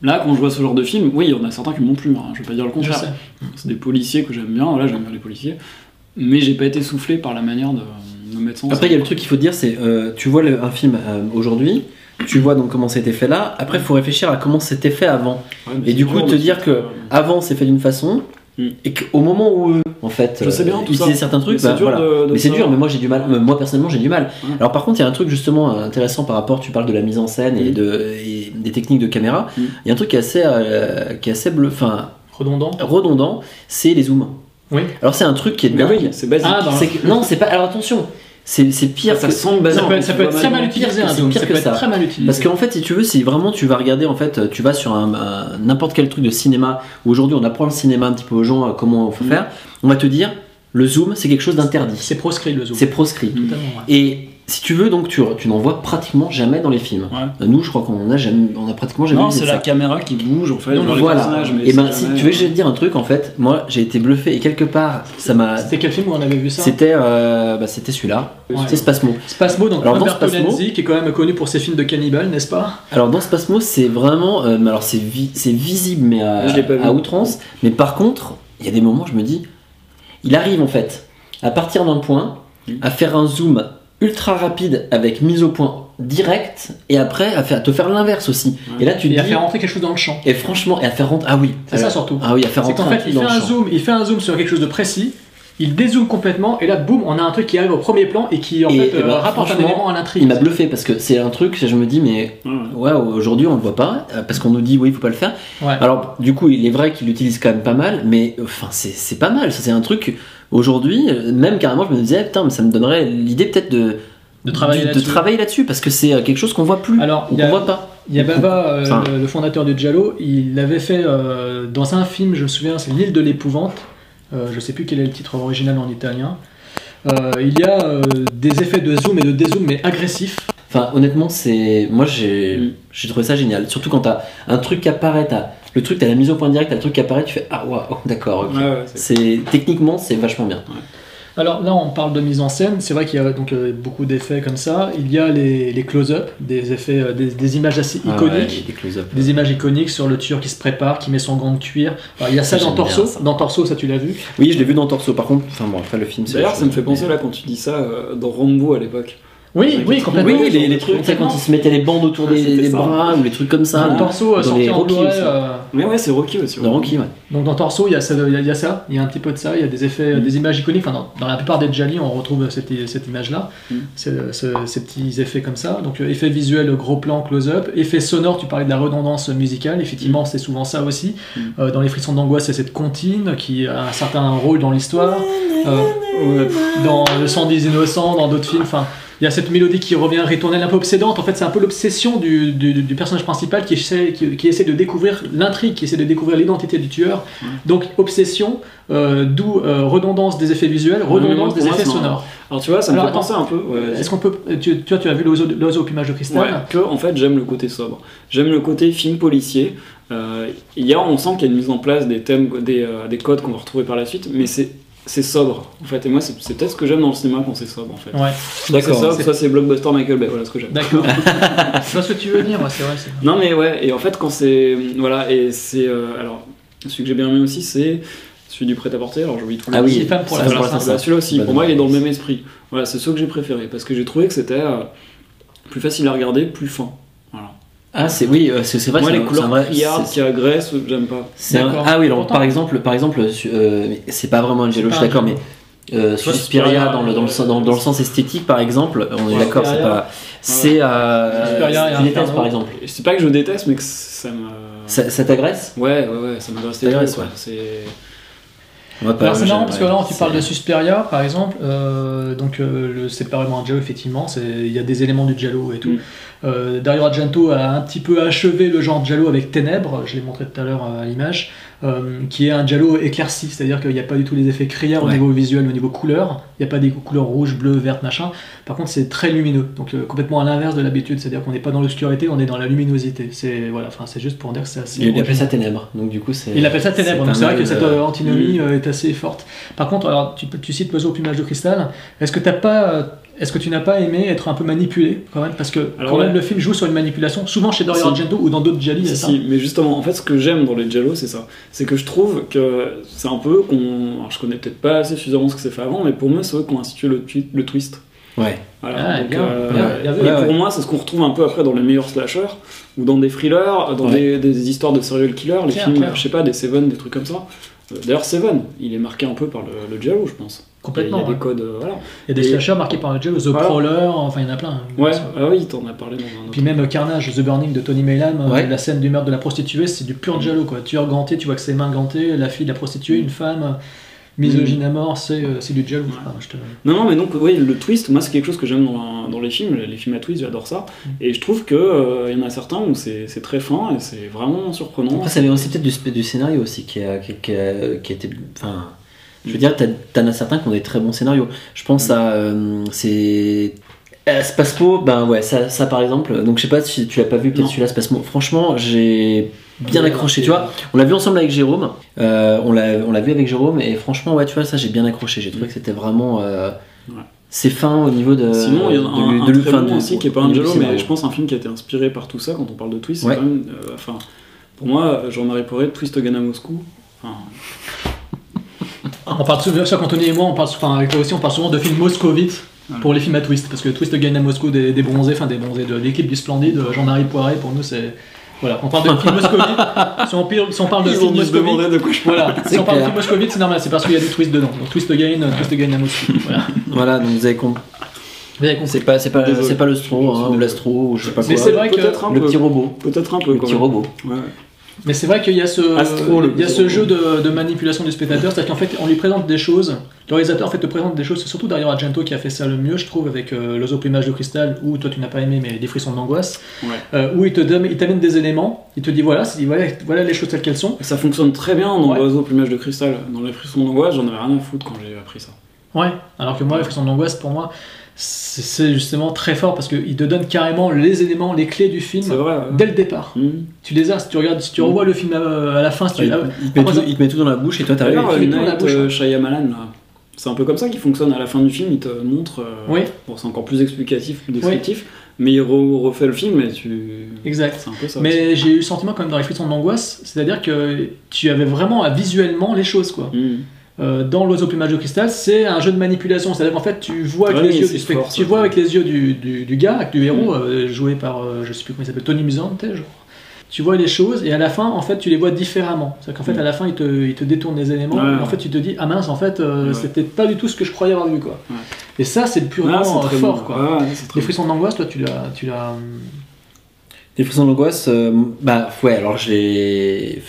Là, quand je vois ce genre de film, oui, il y en a certains qui m'ont plu, hein, je vais pas dire le contraire. C'est des policiers que j'aime bien, voilà, j'aime bien les policiers. Mais j'ai pas été soufflé par la manière de, de mettre ça en Après, il y a le truc qu'il faut dire, c'est euh, tu vois le- un film euh, aujourd'hui, tu vois donc comment c'était fait là. Après, il faut réfléchir à comment c'était fait avant. Ouais, Et c'est du coup, dur te de dire que avant c'est fait d'une façon, Mm. et qu'au moment où eux, en fait, Je sais bien, euh, tout ça. certains trucs, Mais c'est bah, dur voilà. de- de mais c'est dur. Mais moi j'ai du mal. euh, Moi personnellement j'ai du mal. Alors par contre, il y a un truc justement intéressant par rapport. Tu parles de la mise en scène et Mm. de et des techniques de caméra. Mm. Il y a un truc qui est assez, euh, qui est assez bleu, enfin Redondant. redondant, c'est les zooms. Oui. Alors c'est un truc qui est dingue. oui, c'est basique. Ah, C'est que- non, c'est pas. Alors attention, c'est c'est pire. ça que- semble basique. Ça peut, ça peut être très mal utilisé pire un que- zoom. c'est Ça pire peut que être ça. très mal utilisé. Parce qu'en fait, si tu veux, si vraiment tu vas regarder, en fait, tu vas sur n'importe quel truc de cinéma, où aujourd'hui on apprend le cinéma un petit peu aux gens, euh, comment il faut Mm. faire, on va te dire, le zoom, c'est quelque chose d'interdit. c'est proscrit le zoom. C'est proscrit. Mm. Totalement, ouais. Et si tu veux, donc, tu, tu n'en vois pratiquement jamais dans les films. Ouais. Nous, je crois qu'on en a, jamais, on a pratiquement jamais Non, c'est ça. la caméra qui bouge en fait. Non, dans les voilà. personnages, mais Et ben, c'est si jamais- tu veux, je vais te dire un truc, en fait, moi, j'ai été bluffé, et quelque part, ça m'a. C'était quel film où on avait vu ça C'était euh, bah, c'était celui-là. Ouais. C'est Spasmo. Spasmo, donc Alors, dans Spasmo- qui est quand même connu pour ses films de cannibales, n'est-ce pas? Alors dans Spasmo, c'est vraiment, euh, mais alors c'est vi- c'est visible mais à, à outrance. Mais par contre, il y a des moments, je me dis, il arrive en fait à partir d'un point, à faire un zoom ultra rapide avec mise au point direct, et après à, faire, à te faire l'inverse aussi. Ouais. Et là tu Et à faire rentrer quelque chose dans le champ. et franchement, et à faire rentrer, ah oui, C'est ça surtout. Ah oui, à faire C'est rentrer fait, il fait un champ. zoom, il fait un zoom sur quelque chose de précis. Il dézoome complètement et là, boum, on a un truc qui arrive au premier plan et qui en Et- fait et euh, ben, rapporte un élément à l'intrigue. Il m'a bluffé parce que c'est un truc, je me dis, mais Ouais, aujourd'hui on le voit pas, euh, parce qu'on nous dit, oui, il faut pas le faire. Ouais. Alors, du coup, il est vrai qu'il l'utilise quand même pas mal, mais euh, enfin, c'est c'est pas mal. Ça, c'est un truc. Aujourd'hui, euh, même carrément, je me disais, putain, mais ça me donnerait l'idée peut-être de, De travailler de, de là-dessus. là-dessus, parce que c'est euh, quelque chose qu'on voit plus, Alors, qu'on a- voit pas. Il y a Baba, euh, Enfin. le, le fondateur du Giallo, il l'avait fait euh, dans un film, je me souviens, c'est L'île de l'épouvante. Euh, je sais plus quel est le titre original en italien. Il y a des effets de zoom et de dézoom, mais agressifs. Enfin, honnêtement, c'est. Moi, j'ai Mm. j'ai trouvé ça génial. Surtout quand t'as un truc qui apparaît, t'as le truc, t'as la mise au point direct, t'as le truc qui apparaît, tu fais Ah, waouh, d'accord, ok. Ouais, ouais, c'est- Techniquement, c'est vachement bien. Alors là, on parle de mise en scène. C'est vrai qu'il y a donc euh, beaucoup d'effets comme ça. Il y a les, les close-up, des effets, euh, des, des images assez Ah iconiques. ouais, des close-up. Des images iconiques sur le tueur qui se prépare, qui met son gant de cuir. Alors, il y a ça Ça, dans Torso. ça. Dans Torso, ça tu l'as vu? Oui, je l'ai vu dans Torso, par contre. Enfin, bon, après le film, c'est. D'ailleurs, ça me fait penser là quand tu dis ça euh, dans Rambo à l'époque. Oui, oui, complètement. Oui, les, les trucs, tu sais, quand ils se mettaient les bandes autour des, bras ou les trucs comme ça. Dans là. Torso, Dans sorti les en Blu-ray, aussi. euh, Mais ouais, c'est Rocky aussi. Dans Rocky, ouais. Donc dans Torso, il y, a ça, il y a- y a ça, il y a un petit peu de ça, il y a des effets, Mm. des images iconiques. Enfin, dans, dans la plupart des Jali, on retrouve cette, cette image-là, Mm. Ces petits effets comme ça. Donc euh, effet visuel, gros plan, close-up. Effet sonore, tu parlais de la redondance musicale. Effectivement, c'est souvent ça aussi. Mm. Euh, dans les frissons d'angoisse, c'est cette comptine qui a un certain rôle dans l'histoire. Euh, dans Le sang des innocents, dans d'autres films. Enfin, il y a cette mélodie qui revient ritournelle, un peu obsédante. En fait, c'est un peu l'obsession du, du- du personnage principal qui essaie, qui, qui essaie de découvrir l'intrigue, qui essaie de découvrir l'identité du tueur. Ouais. Donc, obsession, euh, d'où euh, redondance des effets visuels, redondance des effets sonores. Alors tu vois, ça me Alors, fait penser un peu. ouais. Est-ce qu'on peut. Tu, tu vois, tu as vu l'oiseau au plumage de cristal Ouais, que en fait j'aime le côté sobre. J'aime le côté film policier. Euh, il y a, on sent qu'il y a une mise en place des thèmes, des, euh, des codes qu'on va retrouver par la suite, mais c'est c'est sobre en fait. Et moi, c'est c'est peut-être ce que j'aime dans le cinéma quand c'est sobre en fait. Ouais, C'est D'accord. C'est- ça c'est blockbuster Michael Bay, voilà ce que j'aime. d'accord. Vois ce que tu veux dire, c'est vrai. c'est- Non mais ouais, et en fait quand c'est... Voilà, et c'est... euh, alors, celui que j'ai bien aimé aussi, c'est celui du prêt-à-porter, alors j'oublie tout le Ah oui, Six femmes pour la c'est. Bah, celui-là aussi, Bah, pour moi il est dans le c'est- même esprit. Voilà, c'est ceux que j'ai préférés, parce que j'ai trouvé que c'était euh, plus facile à regarder, plus fin. Ah, c'est oui, euh, c'est c'est vrai. moi c'est les un- couleurs c'est un vrai- qui agressent, j'aime pas. c'est un- D'accord. Ah oui, alors Pourtant- par exemple, par exemple, euh, c'est pas vraiment un jello, je suis d'accord, mais euh, Toi, Suspiria dans le, dans, le, sens- dans, dans le sens esthétique, par exemple, on est d'accord, c'est pas. C'est. Euh, Inferno. par exemple. C'est pas que je déteste, mais que ça me... Ça, ça t'agresse? Ouais, ouais, ouais, ça m'agresse Ça t'agresse, quoi. ouais. C'est... C'est marrant parce que là tu parles de Susperia par exemple, euh, donc euh, c'est pas vraiment un giallo effectivement, il y a des éléments du giallo et tout. Mm. Euh, Dario Argento a un petit peu achevé le genre giallo avec Ténèbres, je l'ai montré tout à l'heure euh, à l'image, euh, qui est un giallo éclairci, c'est-à-dire qu'il n'y a pas du tout les effets criards au niveau visuel, au niveau couleur, il n'y a pas des couleurs rouges, bleues, vertes, machin. Par contre c'est très lumineux, donc euh, complètement à l'inverse de l'habitude, c'est-à-dire qu'on n'est pas dans l'obscurité, on est dans la luminosité. C'est voilà, c'est juste pour dire que c'est assez. Il appelle ça ténèbres, donc du coup c'est. Il appelle ça ténèbres, donc c'est vrai que cette antinomie est assez forte. Par contre, alors tu, tu cites l'oiseau au plumage de cristal, est-ce que t'as pas, est-ce que tu n'as pas aimé être un peu manipulé quand même? Parce que Alors quand même ouais. le film joue sur une manipulation, souvent chez Dario Si. Argento ou dans d'autres Gialli, Si, c'est ça? si, mais justement, en fait, ce que j'aime dans les Jello, c'est ça. C'est que je trouve que c'est un peu qu'on. Alors, je connais peut-être pas assez suffisamment ce que c'est fait avant, mais pour moi, c'est eux qui ont institué le, tui- le twist. Ouais. Voilà. Ah, Donc, bien, euh, bien, bien et Ouais, pour ouais. moi, c'est ce qu'on retrouve un peu après dans les meilleurs slashers, ou dans des thrillers, dans Ouais. des, des histoires de serial killers, les Clair, films, clair. je sais pas, des Seven, des trucs comme ça. Euh, D'ailleurs, Seven, il est marqué un peu par le, le Giallo, je pense. Complètement. Il y a, il y a ouais. des codes, euh, voilà. Il y a des Et- slashers marqués par le Giallo, The Voilà. Prowler, enfin il y en a plein. Ouais, ah oui, t'en as parlé dans un autre. Puis même euh, Carnage, The Burning de Tony Maylam, euh, Ouais. la scène du meurtre de la prostituée, c'est du pur giallo quoi. Tueur ganté, tu vois que c'est main gantée, la fille de la prostituée, une femme, euh, misogyne à mort, c'est euh, c'est du giallo. Ouais. Enfin, je te- Non, non, mais donc, oui, le twist, moi, c'est quelque chose que j'aime dans, dans les films. Les films à twist, j'adore ça. Mm. Et je trouve qu'il y en a certains où c'est c'est très fin et c'est vraiment surprenant. Après, ça vient aussi peut-être du, du scénario aussi qui a, qui, qui a, qui a été. Enfin, je veux dire, t'en as certains qui ont des très bons scénarios. Je pense à. euh, c'est. Spasmo, ben ouais, ça, ça par exemple. Donc je sais pas si tu l'as pas vu, peut-être celui-là, Spasmo. Franchement, j'ai bien accroché. Tu vois, on l'a vu ensemble avec Jérôme. Euh, on l'a vu avec Jérôme et franchement, ouais, tu vois, ça j'ai bien accroché. J'ai trouvé que c'était vraiment. euh, Ouais. C'est fin au niveau de. Sinon, il y en a un, de- un de- très enfin, bon de- aussi qui est pas Jello, mais scénario. je pense un film qui a été inspiré par tout ça quand on parle de twist. c'est Ouais. quand même, euh, enfin, pour moi, Jean-Marie Poiret, Twist Gun à Moscou. Enfin, On parle souvent, ça, qu'Anthony et moi, on parle, enfin avec toi aussi, on parle souvent de films moscovites Ouais. pour les films à twist, parce que Twist gagne à Moscou des, des bronzés, enfin des bronzés de l'équipe du Splendide, Jean-Marie Poiret, pour nous c'est. Voilà, on parle de films moscovites, si on, pire- si on parle de quoi je parle. voilà, si C'est on parle de c'est normal, c'est parce qu'il y a du twist dedans. Donc Twist gain, Twist gain à Moscou. Voilà. Voilà, donc vous avez compris. Vous avez compris. C'est pas, c'est pas, c'est pas le suis hein, ou l'astro, ou je sais pas Mais quoi. c'est vrai que Peut-être un le peu. petit robot. Peut-être un peu Le petit robot. Ouais. Mais c'est vrai qu'il y a ce, Astro, le il y a ce jeu de, de manipulation du spectateur, c'est-à-dire qu'en fait, on lui présente des choses. Le réalisateur en fait te présente des choses. C'est surtout Dario Argento qui a fait ça le mieux, je trouve, avec euh, l'oiseau plumage de cristal, où toi tu n'as pas aimé, mais des frissons d'angoisse, Ouais. euh, où il te donne, il t'amène des éléments, il te dit voilà, c'est- voilà, voilà les choses telles qu'elles sont. Et Ça fonctionne très bien dans Ouais. l'oiseau plumage de cristal. Dans les frissons d'angoisse, j'en avais rien à foutre quand j'ai appris ça. Ouais. Alors que moi, les frissons d'angoisse, pour moi, c'est justement très fort parce qu'il te donne carrément les éléments, les clés du film C'est vrai. ouais. dès le départ. Mhm. Tu les as. Si tu regardes, si tu Mm. revois le film à, à la fin, si tu, Il, ah, il te met après, tout, ça- il te met tout dans la bouche et toi t'arrives. Euh. Shyamalan, là, c'est un peu comme ça qu'il fonctionne à la fin du film. Il te montre. euh, Oui. Bon, c'est encore plus explicatif, plus descriptif. Mais il re- refait le film et tu. Exact. C'est un peu ça. aussi. Mais j'ai eu le sentiment quand même dans les frissons d'angoisse, c'est-à-dire que tu avais vraiment à visuellement les choses quoi. Mhm. Euh, dans l'oiseau plumage de cristal, c'est un jeu de manipulation, c'est-à-dire qu'en fait tu vois avec Ouais, les yeux du spect- fort, tu vois avec les yeux du, du, du gars, avec du héros Mm. euh, joué par euh, je sais plus comment il s'appelle Tony Musante, crois. Tu vois les choses et à la fin en fait tu les vois différemment. C'est-à-dire qu'en fait Mm. à la fin il te, il te détourne les éléments Ouais. et en fait tu te dis ah mince en fait euh, Ouais. c'était pas du tout ce que je croyais avoir vu quoi. Et ça c'est purement Ah, c'est très fort bon. quoi. Les frissons d'angoisse toi tu l'as tu l'as Les frissons d'angoisse, bah ouais, alors j'ai.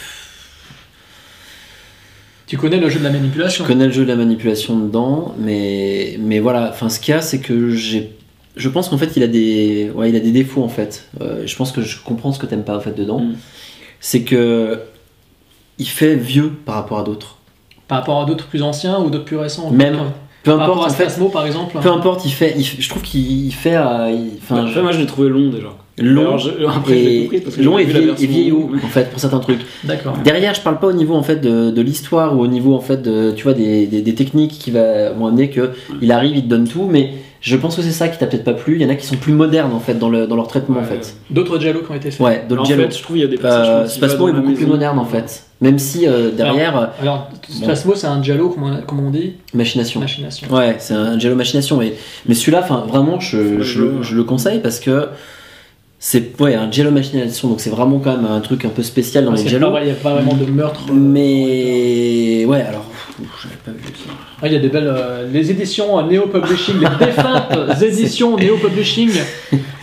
Tu connais le jeu de la Je manipulation. connais le jeu de la manipulation dedans, mais, mais voilà, enfin ce qu'il y a, c'est que j'ai. Je pense qu'en fait il a des. Ouais, il a des défauts en fait. Euh, je pense que je comprends ce que t'aimes pas en fait dedans. Mm. C'est que. Il fait vieux par rapport à d'autres. Par rapport à d'autres plus anciens ou d'autres plus récents. Même. Peu Par rapport importe à en fait. Spasmo par exemple. Peu importe, il fait. il- je trouve qu'il il fait. euh, il- Enfin, Après, moi je l'ai trouvé long déjà. Long Alors, je- après, j'ai et, compris parce que long et, vu la vieil- et vieillot en fait pour certains trucs. D'accord. Derrière, je parle pas au niveau en fait de, de l'histoire ou au niveau en fait de tu vois des, des, des techniques qui va, vont amener que il arrive, il te donne tout, mais je pense que c'est ça qui t'a peut-être pas plu. Il y en a qui sont plus modernes en fait dans, le, dans leur traitement en Ouais. fait. D'autres Diallo qui ont été faits. Ouais, En d'autres Jello. fait, je trouve qu'il y a des passages. Euh, quand il Spasmo est beaucoup plus moderne en fait. Même si euh, derrière, euh, Alors, Bon. Spasmo, c'est un Diallo, comme on, comme on dit, machination. machination. Ouais, c'est un Jello machination. Mais, mais celui-là, enfin, vraiment, je, Ouais, je, ouais. je le conseille parce que c'est ouais, un Jello machination. Donc c'est vraiment quand même un truc un peu spécial dans Parce les Jello. Il n'y a pas vraiment de meurtre. euh, Mais ouais, alors, j'avais pas vu ça. Ah, il y a des belles. euh, les éditions euh, Neo Publishing, les défuntes éditions Neo Publishing,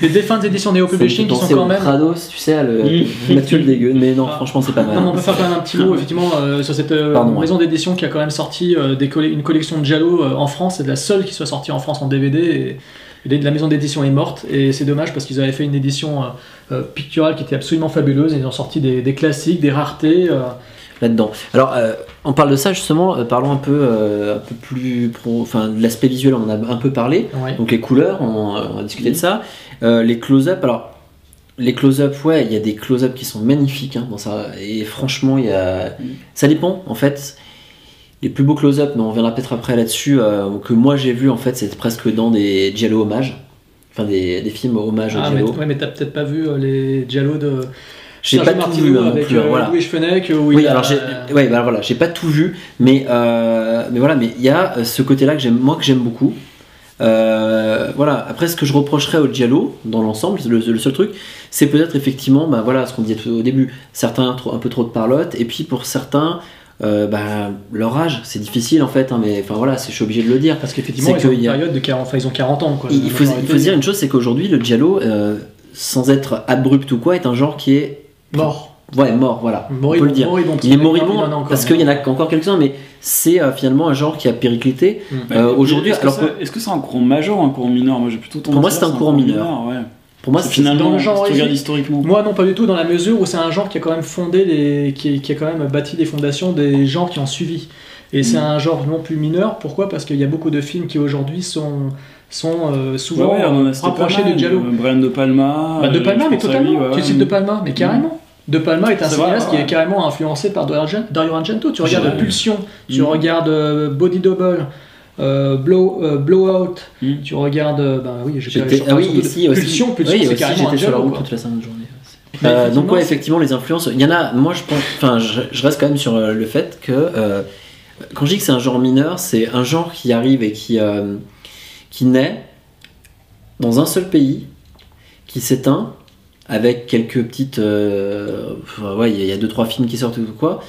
les défuntes éditions Neo Publishing qui sont quand même. Prados, tu sais, le Mm. Mathieu le dégueu. Mais non, Ah. franchement, c'est pas mal. Non, on peut faire quand même un petit mot effectivement euh, sur cette euh, Pardon, ouais. maison d'édition qui a quand même sorti des une collection de euh, en France. C'est la seule qui soit sortie en France en DVD. Et la maison d'édition est morte et c'est dommage parce qu'ils avaient fait une édition euh, euh, picturale qui était absolument fabuleuse. Ils ont sorti des, des classiques, des raretés. euh, là-dedans. Alors, on parle de ça justement, parlons un peu, un peu plus pro, enfin, de l'aspect visuel, on en a un peu parlé. ouais. Donc les couleurs, on, on a discuté de ça. Les close-up, alors les close-up, ouais, il y a des close-up qui sont magnifiques hein, dans ça. Et franchement, il y a, ça dépend en fait. Les plus beaux close-up, mais on reviendra peut-être après là-dessus, euh, que moi j'ai vu en fait, c'est presque dans des Giallo hommages, enfin des, des films hommages Ah, mais, Giallo. ouais, mais t'as peut-être pas vu euh, les Giallo de J'ai pas tout vu hein, non avec plus, hein, euh, voilà. Louis Fenech où Oui, il alors j'ai, ouais, bah voilà, j'ai pas tout vu, mais euh, mais voilà, mais il y a euh, ce côté-là que j'aime, moi que j'aime beaucoup. Euh, voilà. Après, ce que je reprocherais au Giallo dans l'ensemble, le, le seul truc, c'est peut-être effectivement, bah voilà, ce qu'on disait au début, certains un peu trop de parlotte, et puis pour certains, euh, bah, leur âge, c'est difficile en fait, hein, mais enfin voilà, je suis obligé de le dire. Parce qu'effectivement, C'est ils ont une a- période de 40, enfin, ils ont 40 ans. Quoi, Il, il faut, il dire une chose, c'est qu'aujourd'hui, le Giallo, euh, sans être abrupt ou quoi, est un genre qui est Mort. ouais mort, voilà. on Moribond, peut le dire. moribond, Il est parce qu'il y en a moribond encore, parce qu'il y en a encore quelques-uns, mais c'est euh, finalement un genre qui a périclité. Mm. Euh, aujourd'hui, est-ce que, c'est un courant majeur ou un courant mineur Moi j'ai plutôt tendance Pour moi, c'est un courant mineur. ouais. Pour moi, C'est finalement, dans le genre si tu regardes historiquement. Moi non pas du tout dans la mesure où c'est un genre qui a quand même fondé les, qui, qui a quand même bâti les fondations des genres qui ont suivi. Et c'est Mm. un genre non plus mineur. Pourquoi? Parce qu'il y a beaucoup de films qui aujourd'hui sont sont euh, souvent Ouais, ouais, rapprochés de Giallo. euh, Brian De Palma. Bah, de euh, Palma, mais totalement. lui, ouais, tu cites De Palma, mais carrément. De Palma est un cinéaste qui ouais. est carrément influencé par Dario Argento. Tu regardes. Pulsion, tu Mm. regardes euh, Body Double, euh, Blow, euh, Blowout, Mm. tu regardes. bah oui, je J'étais- ah oui, surtout de- ici aussi. Pulsion, Pulsion, Oui, c'est carrément j'étais sur la route toute la sainte journée. Mais Euh, donc effectivement, ouais, c'est- effectivement, les influences. Il y en a. Moi, je pense. Enfin, je, je reste quand même sur le fait que quand je dis que c'est un genre mineur, c'est un genre qui arrive et qui qui naît dans un seul pays, qui s'éteint avec quelques petites. ouais, il y a- il y a deux trois films qui sortent ou quoi.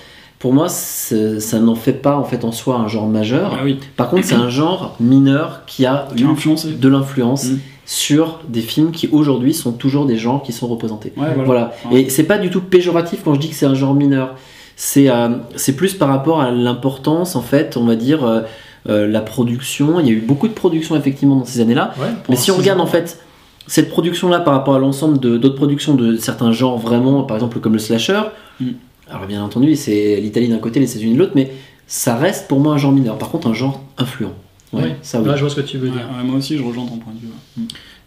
Pour moi, ça n'en fait pas en fait en soi un genre majeur. Ah oui, Par contre, c'est un genre mineur qui a qui eu de l'influence Mm. sur des films qui aujourd'hui sont toujours des genres qui sont représentés. Ouais, voilà. Voilà. Et c'est pas du tout péjoratif quand je dis que c'est un genre mineur. C'est euh, plus par rapport à l'importance, en fait, on va dire, euh, euh, la production. Il y a eu beaucoup de production, effectivement, dans ces années-là. Ouais, Mais si on regarde, ans. en fait, cette production-là par rapport à l'ensemble d'autres productions de certains genres, vraiment, par exemple, comme le slasher, Mm. Alors bien entendu, c'est l'Italie d'un côté, les États-Unis de l'autre, mais ça reste pour moi un genre mineur. Par contre, un genre influent. Ouais, Oui, ça oui. Là, je vois ce que tu veux dire. ouais, moi aussi, je rejoins ton point de vue. ouais.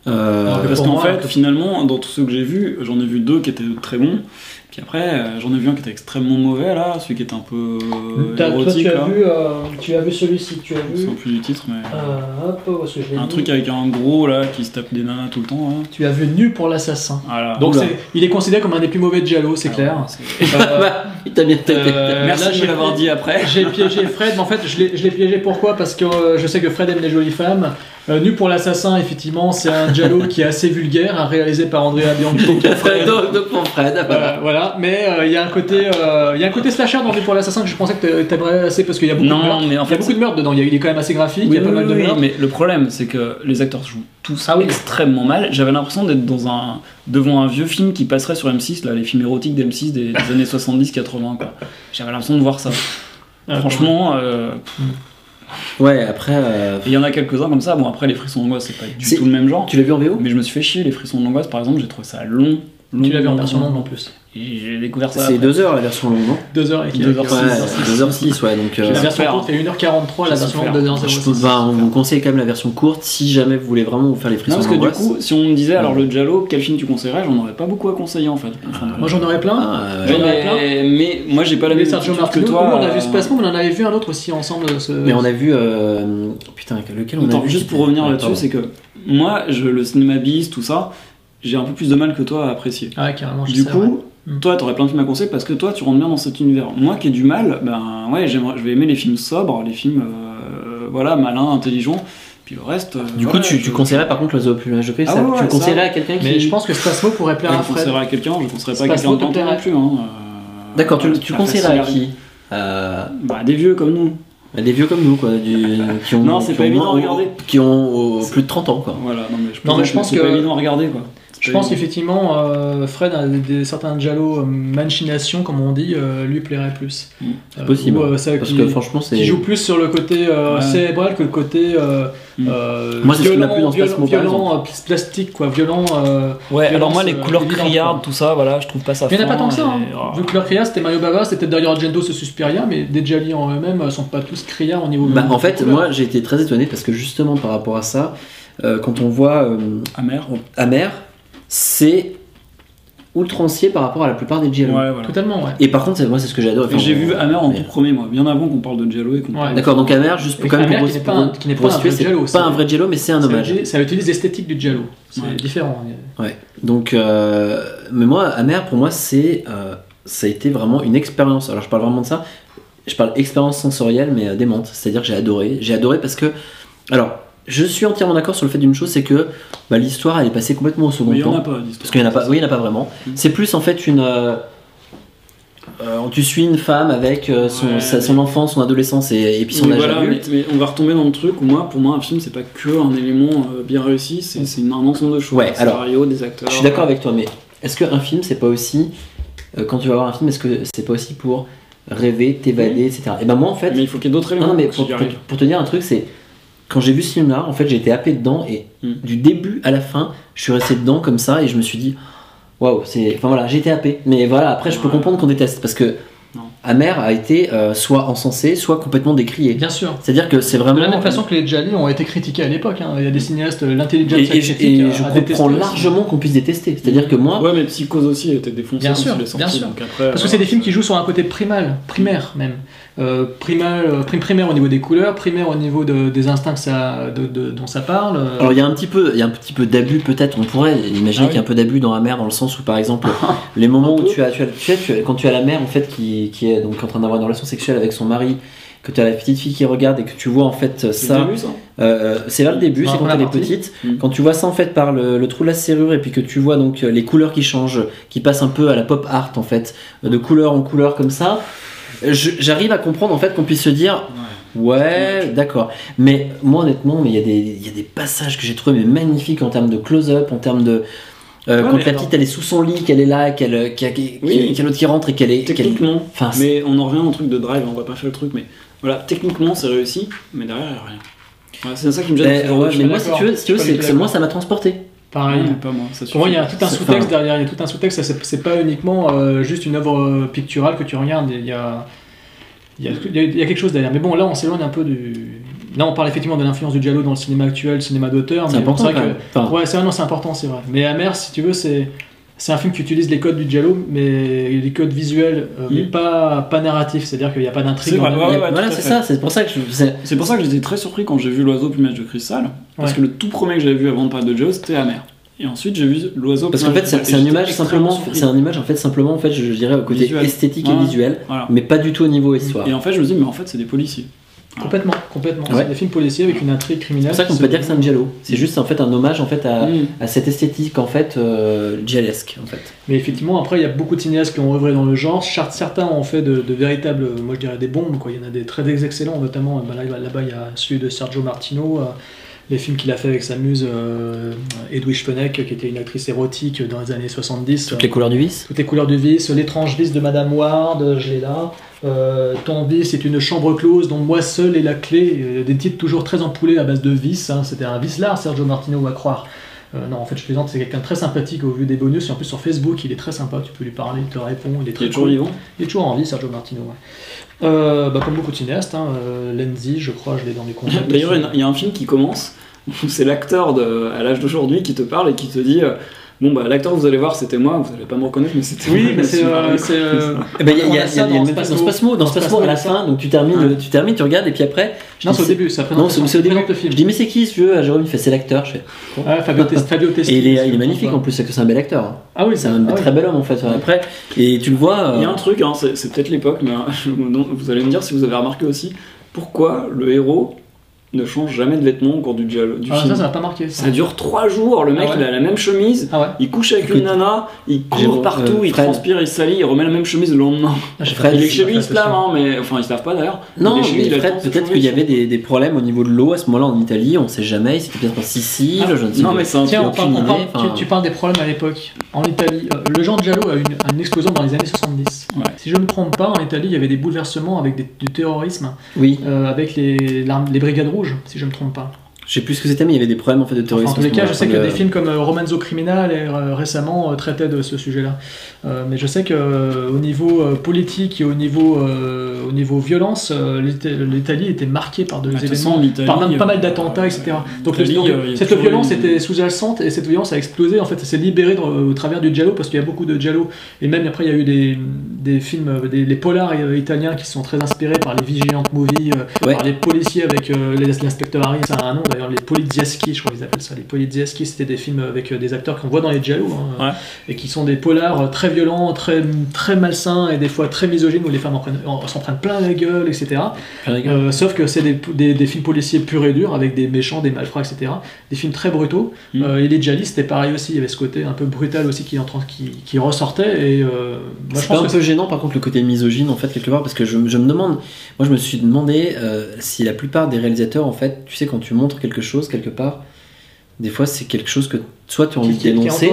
Euh, Parce qu'en fait, que- finalement, dans tous ceux que j'ai vus, j'en ai vu deux qui étaient très bons. Puis après, euh, j'en ai vu un qui était extrêmement mauvais, là, celui qui était un peu euh, T'as- toi, érotique, tu as, là. vu, euh, tu as vu celui-ci, tu as Je vu. souviens plus du titre, mais. Euh, hop, que je l'ai un truc avec un gros, là, qui se tape des nanas tout le temps, là. Tu as vu Nu pour l'assassin. Voilà. Donc, c'est- il est considéré comme un des plus mauvais de Giallo, c'est Ah clair. ouais, Euh, il t'a bien tapé. euh, Merci là, de me l'avoir dit après. J'ai piégé Fred, mais en fait, je l'ai piégé pourquoi? Parce que euh, je sais que Fred aime les jolies femmes. Euh, nu pour l'assassin, effectivement, c'est un Giallo qui est assez vulgaire, hein, réalisé par Andrea Bianchi. Fred, donc, donc pour Fred, Euh, voilà. voilà, mais euh, il y a un côté, il y a un côté slasher dans Nu pour l'assassin que je pensais que t'a- t'aimerais assez parce qu'il y a beaucoup Non, de meurtres. mais en il y a fait, beaucoup de meurtres dedans. Il, y a- il est quand même assez graphique. il y a Oui, pas oui, mal de oui, meurtres. mais le problème, c'est que les acteurs jouent tous Ah oui. extrêmement mal. J'avais l'impression d'être dans un, devant un vieux film qui passerait sur M6, là, les films érotiques d'M6 des, des années 70-80. quoi. J'avais l'impression de voir ça. Ah, Franchement, euh, Ouais, après, euh, il y en a quelques-uns comme ça. Bon, après, les frissons d'angoisse, c'est pas du C'est- tout le même genre. tu l'as vu en VO Mais je me suis fait chier, les frissons d'angoisse, par exemple, j'ai trouvé ça long. Tu l'as vu en version longue en plus. J'ai découvert ça. C'est après. 2 heures la version longue, non 2 heures et quelques. Deux heures Ouais, six. 2h06, ouais, donc. euh, La version courte fait 1h43, la version longue je 2h06. peux- enfin, on vous conseille quand même la version courte si jamais vous voulez vraiment vous faire les Non, frissons parce que du coup, si on me disait alors le Giallo, quel film tu conseillerais, j'en aurais pas beaucoup à conseiller en fait. Enfin, Moi j'en aurais plein. Ah, j'en aurais mais, mais moi j'ai pas la Mais même Sergio que toi. nous, on a vu euh, ce placement, mais on en avait vu un autre aussi ensemble. Ce... Mais on a vu. euh, Putain, lequel on a Attends, vu juste pour revenir là-dessus, c'est que moi, je, le cinéma bis, tout ça, j'ai un peu plus de mal que toi à apprécier. Ah, carrément, je Du sais, coup, ouais. Mm. toi, t'aurais plein de films à conseiller parce que toi, tu rentres bien dans cet univers. Moi qui ai du mal, ben ouais, j'aimerais, je vais aimer les films sobres, les films, euh, voilà, malins, intelligents. Puis le reste. euh, Du coup, tu, je- tu conseillerais par contre l'oiseau au plumage de Ah ça- ouais, Tu ouais, le conseillerais ça. à quelqu'un qui. Mais je pense que Spasmo pourrait plaire Ouais, à je Fred. conseillerais à quelqu'un, je conseillerais pas à quelqu'un de non plus. Hein. euh, D'accord, tu, tu conseillerais à qui Euh, Bah, des vieux comme nous. Des vieux comme nous, quoi. Du, qui ont, Non, c'est qui pas ont évident moins- à regarder. Qui ont au- plus de 30 ans, quoi. Voilà, non mais je, Non, mais plaisante, je pense c'est que- pas évident à regarder quoi. C'est Je pense qu'effectivement, euh, Fred a des, des- certains Giallo euh, machination, comme on dit, euh, lui plairait plus. Euh, Possible. ou, euh, ça Parce qui, que franchement, c'est. qui joue plus sur le côté euh, Ouais. cérébral que le côté euh, Mm. euh, Moi, c'est ce violent, dans ce violent, Spasmo, par violent, euh, plastique, quoi, violent. euh, Ouais, alors moi les euh, couleurs criardes, tout ça, voilà, je trouve pas ça Il n'y en a pas tant que ça. Hein. et- oh. Vu que leur criard c'était Mario Bava, c'était d'ailleurs Argento ce Suspiria, mais des Gialli en eux-mêmes euh, sont pas tous criards au niveau. Bah, de- en fait, moi j'ai été très étonné parce que justement par rapport à ça, quand on voit Amer. Amer, c'est outrancier par rapport à la plupart des Giallo. Ouais, voilà. Totalement, ouais. Et par contre, c'est- moi c'est ce que j'adore. Et j'ai vu Amer en mais- tout premier, moi, bien avant qu'on parle de Giallo et qu'on Ouais. parle- D'accord, donc Amer, juste pour quand même qui n'est pas un- qui n'est pour pas un vrai c'est pas un vrai Giallo, mais c'est un hommage. ça utilise l'esthétique du Giallo. C'est Ouais. différent. Ouais. Donc, euh, mais moi, Amer, pour moi, c'est, euh, ça a été vraiment une expérience. Alors, je parle vraiment de ça. Je parle expérience sensorielle, mais euh, démente. C'est-à-dire que j'ai adoré. J'ai adoré parce que, alors, je suis entièrement d'accord sur le fait d'une chose, c'est que bah, l'histoire, elle est passée complètement au second Mais il y en plan. a pas d'histoire. Parce qu'il y en a pas. Oui, il y en a pas vraiment. Mm. C'est plus en fait une. euh, euh, tu suis une femme avec euh, son, Ouais, sa- son mais- enfance, son adolescence et, et puis son Mais âge voilà, adulte. mais, mais on va retomber dans le truc où moi, pour moi, un film, c'est pas que un élément bien réussi, c'est un ensemble de choses. Ouais, alors, scénario, des acteurs. Je suis d'accord avec toi, mais est-ce qu'un film, c'est pas aussi. quand tu vas voir un film, est-ce que c'est pas aussi pour rêver, t'évader, etc. Et ben moi, en fait. Mais il faut qu'il y ait d'autres éléments. non, mais pour pour, pour te dire un truc, c'est. Quand j'ai vu ce film-là, en fait, j'ai été happé dedans et Mm. du début à la fin, je suis resté dedans comme ça et je me suis dit. Waouh, c'est. Enfin voilà, j'ai été happé. Mais voilà, après, je peux Ouais. comprendre qu'on déteste parce que. Non. Amer a été euh, soit encensé, soit complètement décrié. Bien sûr. C'est-à-dire que c'est De vraiment. la même façon que les Gialli ont été critiqués à l'époque. hein. Il y a des cinéastes, euh, l'intelligence Et, et je, et comprends largement qu'on puisse détester. C'est-à-dire que moi, Ouais, mais Psychose aussi a été défoncé Bien sûr, est sorti, bien sûr. donc après, Parce que c'est des films qui jouent sur un côté primal, primaire même. Euh, primal, euh, prim- primaire au niveau des couleurs, primaire au niveau de- des instincts que ça, de- de- dont ça parle. euh, Alors il y a un petit peu, il y a un petit peu d'abus peut-être. On pourrait imaginer Ah qu'il y a un peu d'abus dans la mer dans le sens où par exemple les moments où tu as, tu as, tu as- tu as- quand tu as la mère en fait qui, qui est donc en train d'avoir une relation sexuelle avec son mari, que tu as la petite fille qui regarde et que tu vois en fait ça. euh, c'est vers le début, c'est quand elle est petite. Mm. Quand tu vois ça en fait par le, le trou de la serrure et puis que tu vois donc les couleurs qui changent, qui passent un peu à la pop art en fait, de couleur en couleur comme ça. J'arrive à comprendre en fait qu'on puisse se dire Ouais, d'accord. Mais moi, honnêtement, mais il y, a des- y a des passages que j'ai trouvé magnifiques en termes de close-up, en termes de. euh, Ouais, quand la petite elle est sous son lit, qu'elle est là, qu'elle, qu'il y a, qu'il y a- Oui. l'autre qui rentre et qu'elle est. qu'elle- Techniquement, Enfin, mais on en revient au truc de drive, on va pas faire le truc, mais voilà, techniquement c'est réussi, mais derrière il y a rien. C'est ça qui me gêne. C'est- ouais, mais moi, si tu veux, si tu veux c'est que moi, ça m'a transporté. Pareil. Non, mais pas moi, ça Pour moi, il y a tout un C'est- sous-texte derrière, il y a tout un sous-texte, c'est c'est pas uniquement euh, juste une œuvre euh, picturale que tu regardes, il y a, il y, a, il y quelque chose derrière. Mais bon, là, on s'éloigne un peu du. Là, on parle effectivement de l'influence du Giallo dans le cinéma actuel, le cinéma d'auteur. C'est mais bon, important vrai quand que- Ouais, c'est non, c'est important, c'est vrai. Mais Amer, si tu veux, c'est c'est un film qui utilise les codes du Giallo, mais les codes visuels, euh, mais Mm. pas, pas narratifs, c'est-à-dire qu'il n'y a pas d'intrigue. C'est ouais, ouais, voilà, c'est ça, c'est pour ça que je. c'est- C'est pour ça que j'étais très surpris quand j'ai vu l'oiseau plumage de cristal, parce Ouais. que le tout premier que j'avais vu avant de parler de Joe, c'était Amer. Et ensuite j'ai vu l'oiseau Parce qu'en plumage fait, de c'est un image simplement, c'est un image en fait simplement en fait, je, je dirais au côté Visuel. esthétique Ouais. et visuel, Voilà. mais pas du tout au niveau histoire. Et en fait je me dis, mais en fait c'est des policiers. Complètement, complètement. Ouais. C'est des films policiers avec une intrigue C'est criminelle. pour ça qu'on peut dire que c'est un giallo. C'est juste en fait un hommage en fait à, Mm. à cette esthétique en fait euh, giallesque en fait. Mais effectivement, après, il y a beaucoup de cinéastes qui ont œuvré dans le genre. Certains ont fait de, de véritables, euh, moi je dirais des bombes. Quoi. Il y en a des très excellents, notamment bah, là, là-bas, il y a celui de Sergio Martino, euh, les films qu'il a fait avec sa muse euh, Edwige Fenech, qui était une actrice érotique dans les années 70. Toutes les couleurs du vice. Toutes les couleurs du vice, l'étrange vice de Madame Ward, je l'ai là. Euh, ton vice est une chambre close dont moi seul ai la clé. Euh, des titres toujours très ampoulés à base de vis. hein. C'était un vice là, Sergio Martino, va croire. Euh, non, en fait, je plaisante, c'est quelqu'un de très sympathique au vu des bonus. Et en plus, sur Facebook, il est très sympa. Tu peux lui parler, il te répond. Il est Il très est toujours cool. vivant. Il est toujours en vie, Sergio Martino. Ouais. Euh, bah, comme beaucoup de cinéastes, hein, euh, Lenzi, je crois, je l'ai dans les contacts. D'ailleurs, il y a- il un film qui commence où c'est l'acteur à l'âge d'aujourd'hui qui te parle et qui te dit Bon, bah, l'acteur, vous allez voir, c'était moi, vous allez pas me reconnaître, mais c'était Oui, mais c'est. Il y a, dans Spasmo. Dans Spasmo, à la fin, donc tu termines, Ouais. tu termines, tu regardes, et puis après, je Non, dis, c'est au début, ça Non, c'est au début. Je dis, mais c'est qui ce vieux Jérôme, il fait, c'est l'acteur. Je fais, Ouais, Fabio, Tes- Fabio Testi. Et il est, magnifique en plus, c'est que c'est un bel acteur. hein. Ah oui, C'est un ah très bel homme en fait. Après, et tu le vois. Il y a euh, un truc, hein, c'est peut-être l'époque, mais euh, vous allez me dire si vous avez remarqué aussi pourquoi le héros ne change jamais de vêtements au cours du, dialo- du Ah, film. ça, ça m'a pas marqué. Ça dure trois jours, le mec Ah ouais il a la même chemise, Ah ouais il couche avec Écoute, une nana, il court partout, euh, il transpire, il salit, il remet la même chemise le lendemain. Ah, Fred, il est chez lui, il se lave, hein, mais enfin il se lave pas d'ailleurs. Non, lui, Fred, peut-être qu'il y avait des, des problèmes au niveau de l'eau à ce moment-là en Italie, on sait jamais, c'était peut-être en Sicile, Ah, je ne sais Non pas. mais c'est un Tiens, on aucune parle, on idée, parle- enfin- tu, tu parles des problèmes à l'époque. En Italie, euh, le genre Giallo a eu une, explosion dans les années 70. Ouais. Si je ne me trompe pas, en Italie, il y avait des bouleversements avec du terrorisme, Oui, euh, avec les brigades si je ne me trompe pas. Je sais plus ce que c'était, mais il y avait des problèmes en fait de Enfin, terrorisme. en tous les cas, je sais que des de- films comme euh, Romanzo Criminal euh, récemment euh, traitaient de ce sujet-là. Euh, mais je sais que euh, au niveau euh, politique et au niveau, euh, au niveau violence, euh, l'Ita- l'Italie était marquée par des Bah, événements par même pas mal d'attentats, etc. Donc, euh, cette violence était sous-jacente et cette violence a explosé. En fait, s'est libérée au travers du giallo parce qu'il y a beaucoup de giallo. Et même après, il y a eu des, des films, des les polars euh, italiens qui sont très inspirés par les vigilantes movies, euh, Ouais. par les policiers avec euh, les- l'inspecteur Harry, ça a un nom d'ailleurs, les polizieschi, je crois qu'ils appellent ça. Les polizieschi, c'était des films avec euh, des acteurs qu'on voit dans les giallo hein, Ouais. et qui sont des polars euh, très violents, très, très malsains et des fois très misogynes où les femmes s'en prennent plein la gueule, etc. Euh, sauf que c'est des, des- des films policiers purs et durs avec des méchants, des malfrats, etc. Des films très brutaux. Mm. Euh, et les Jalis, c'était pareil aussi. Il y avait ce côté un peu brutal aussi qui, entre- qui, qui ressortait. Et euh, moi, je pas pense un que peu gênant par contre le côté misogyne en fait quelque part parce que je, je me demande, moi je me suis demandé si la plupart des réalisateurs en fait, tu sais quand tu montres quelque chose quelque part, des fois c'est quelque chose que soit tu as envie de dénoncer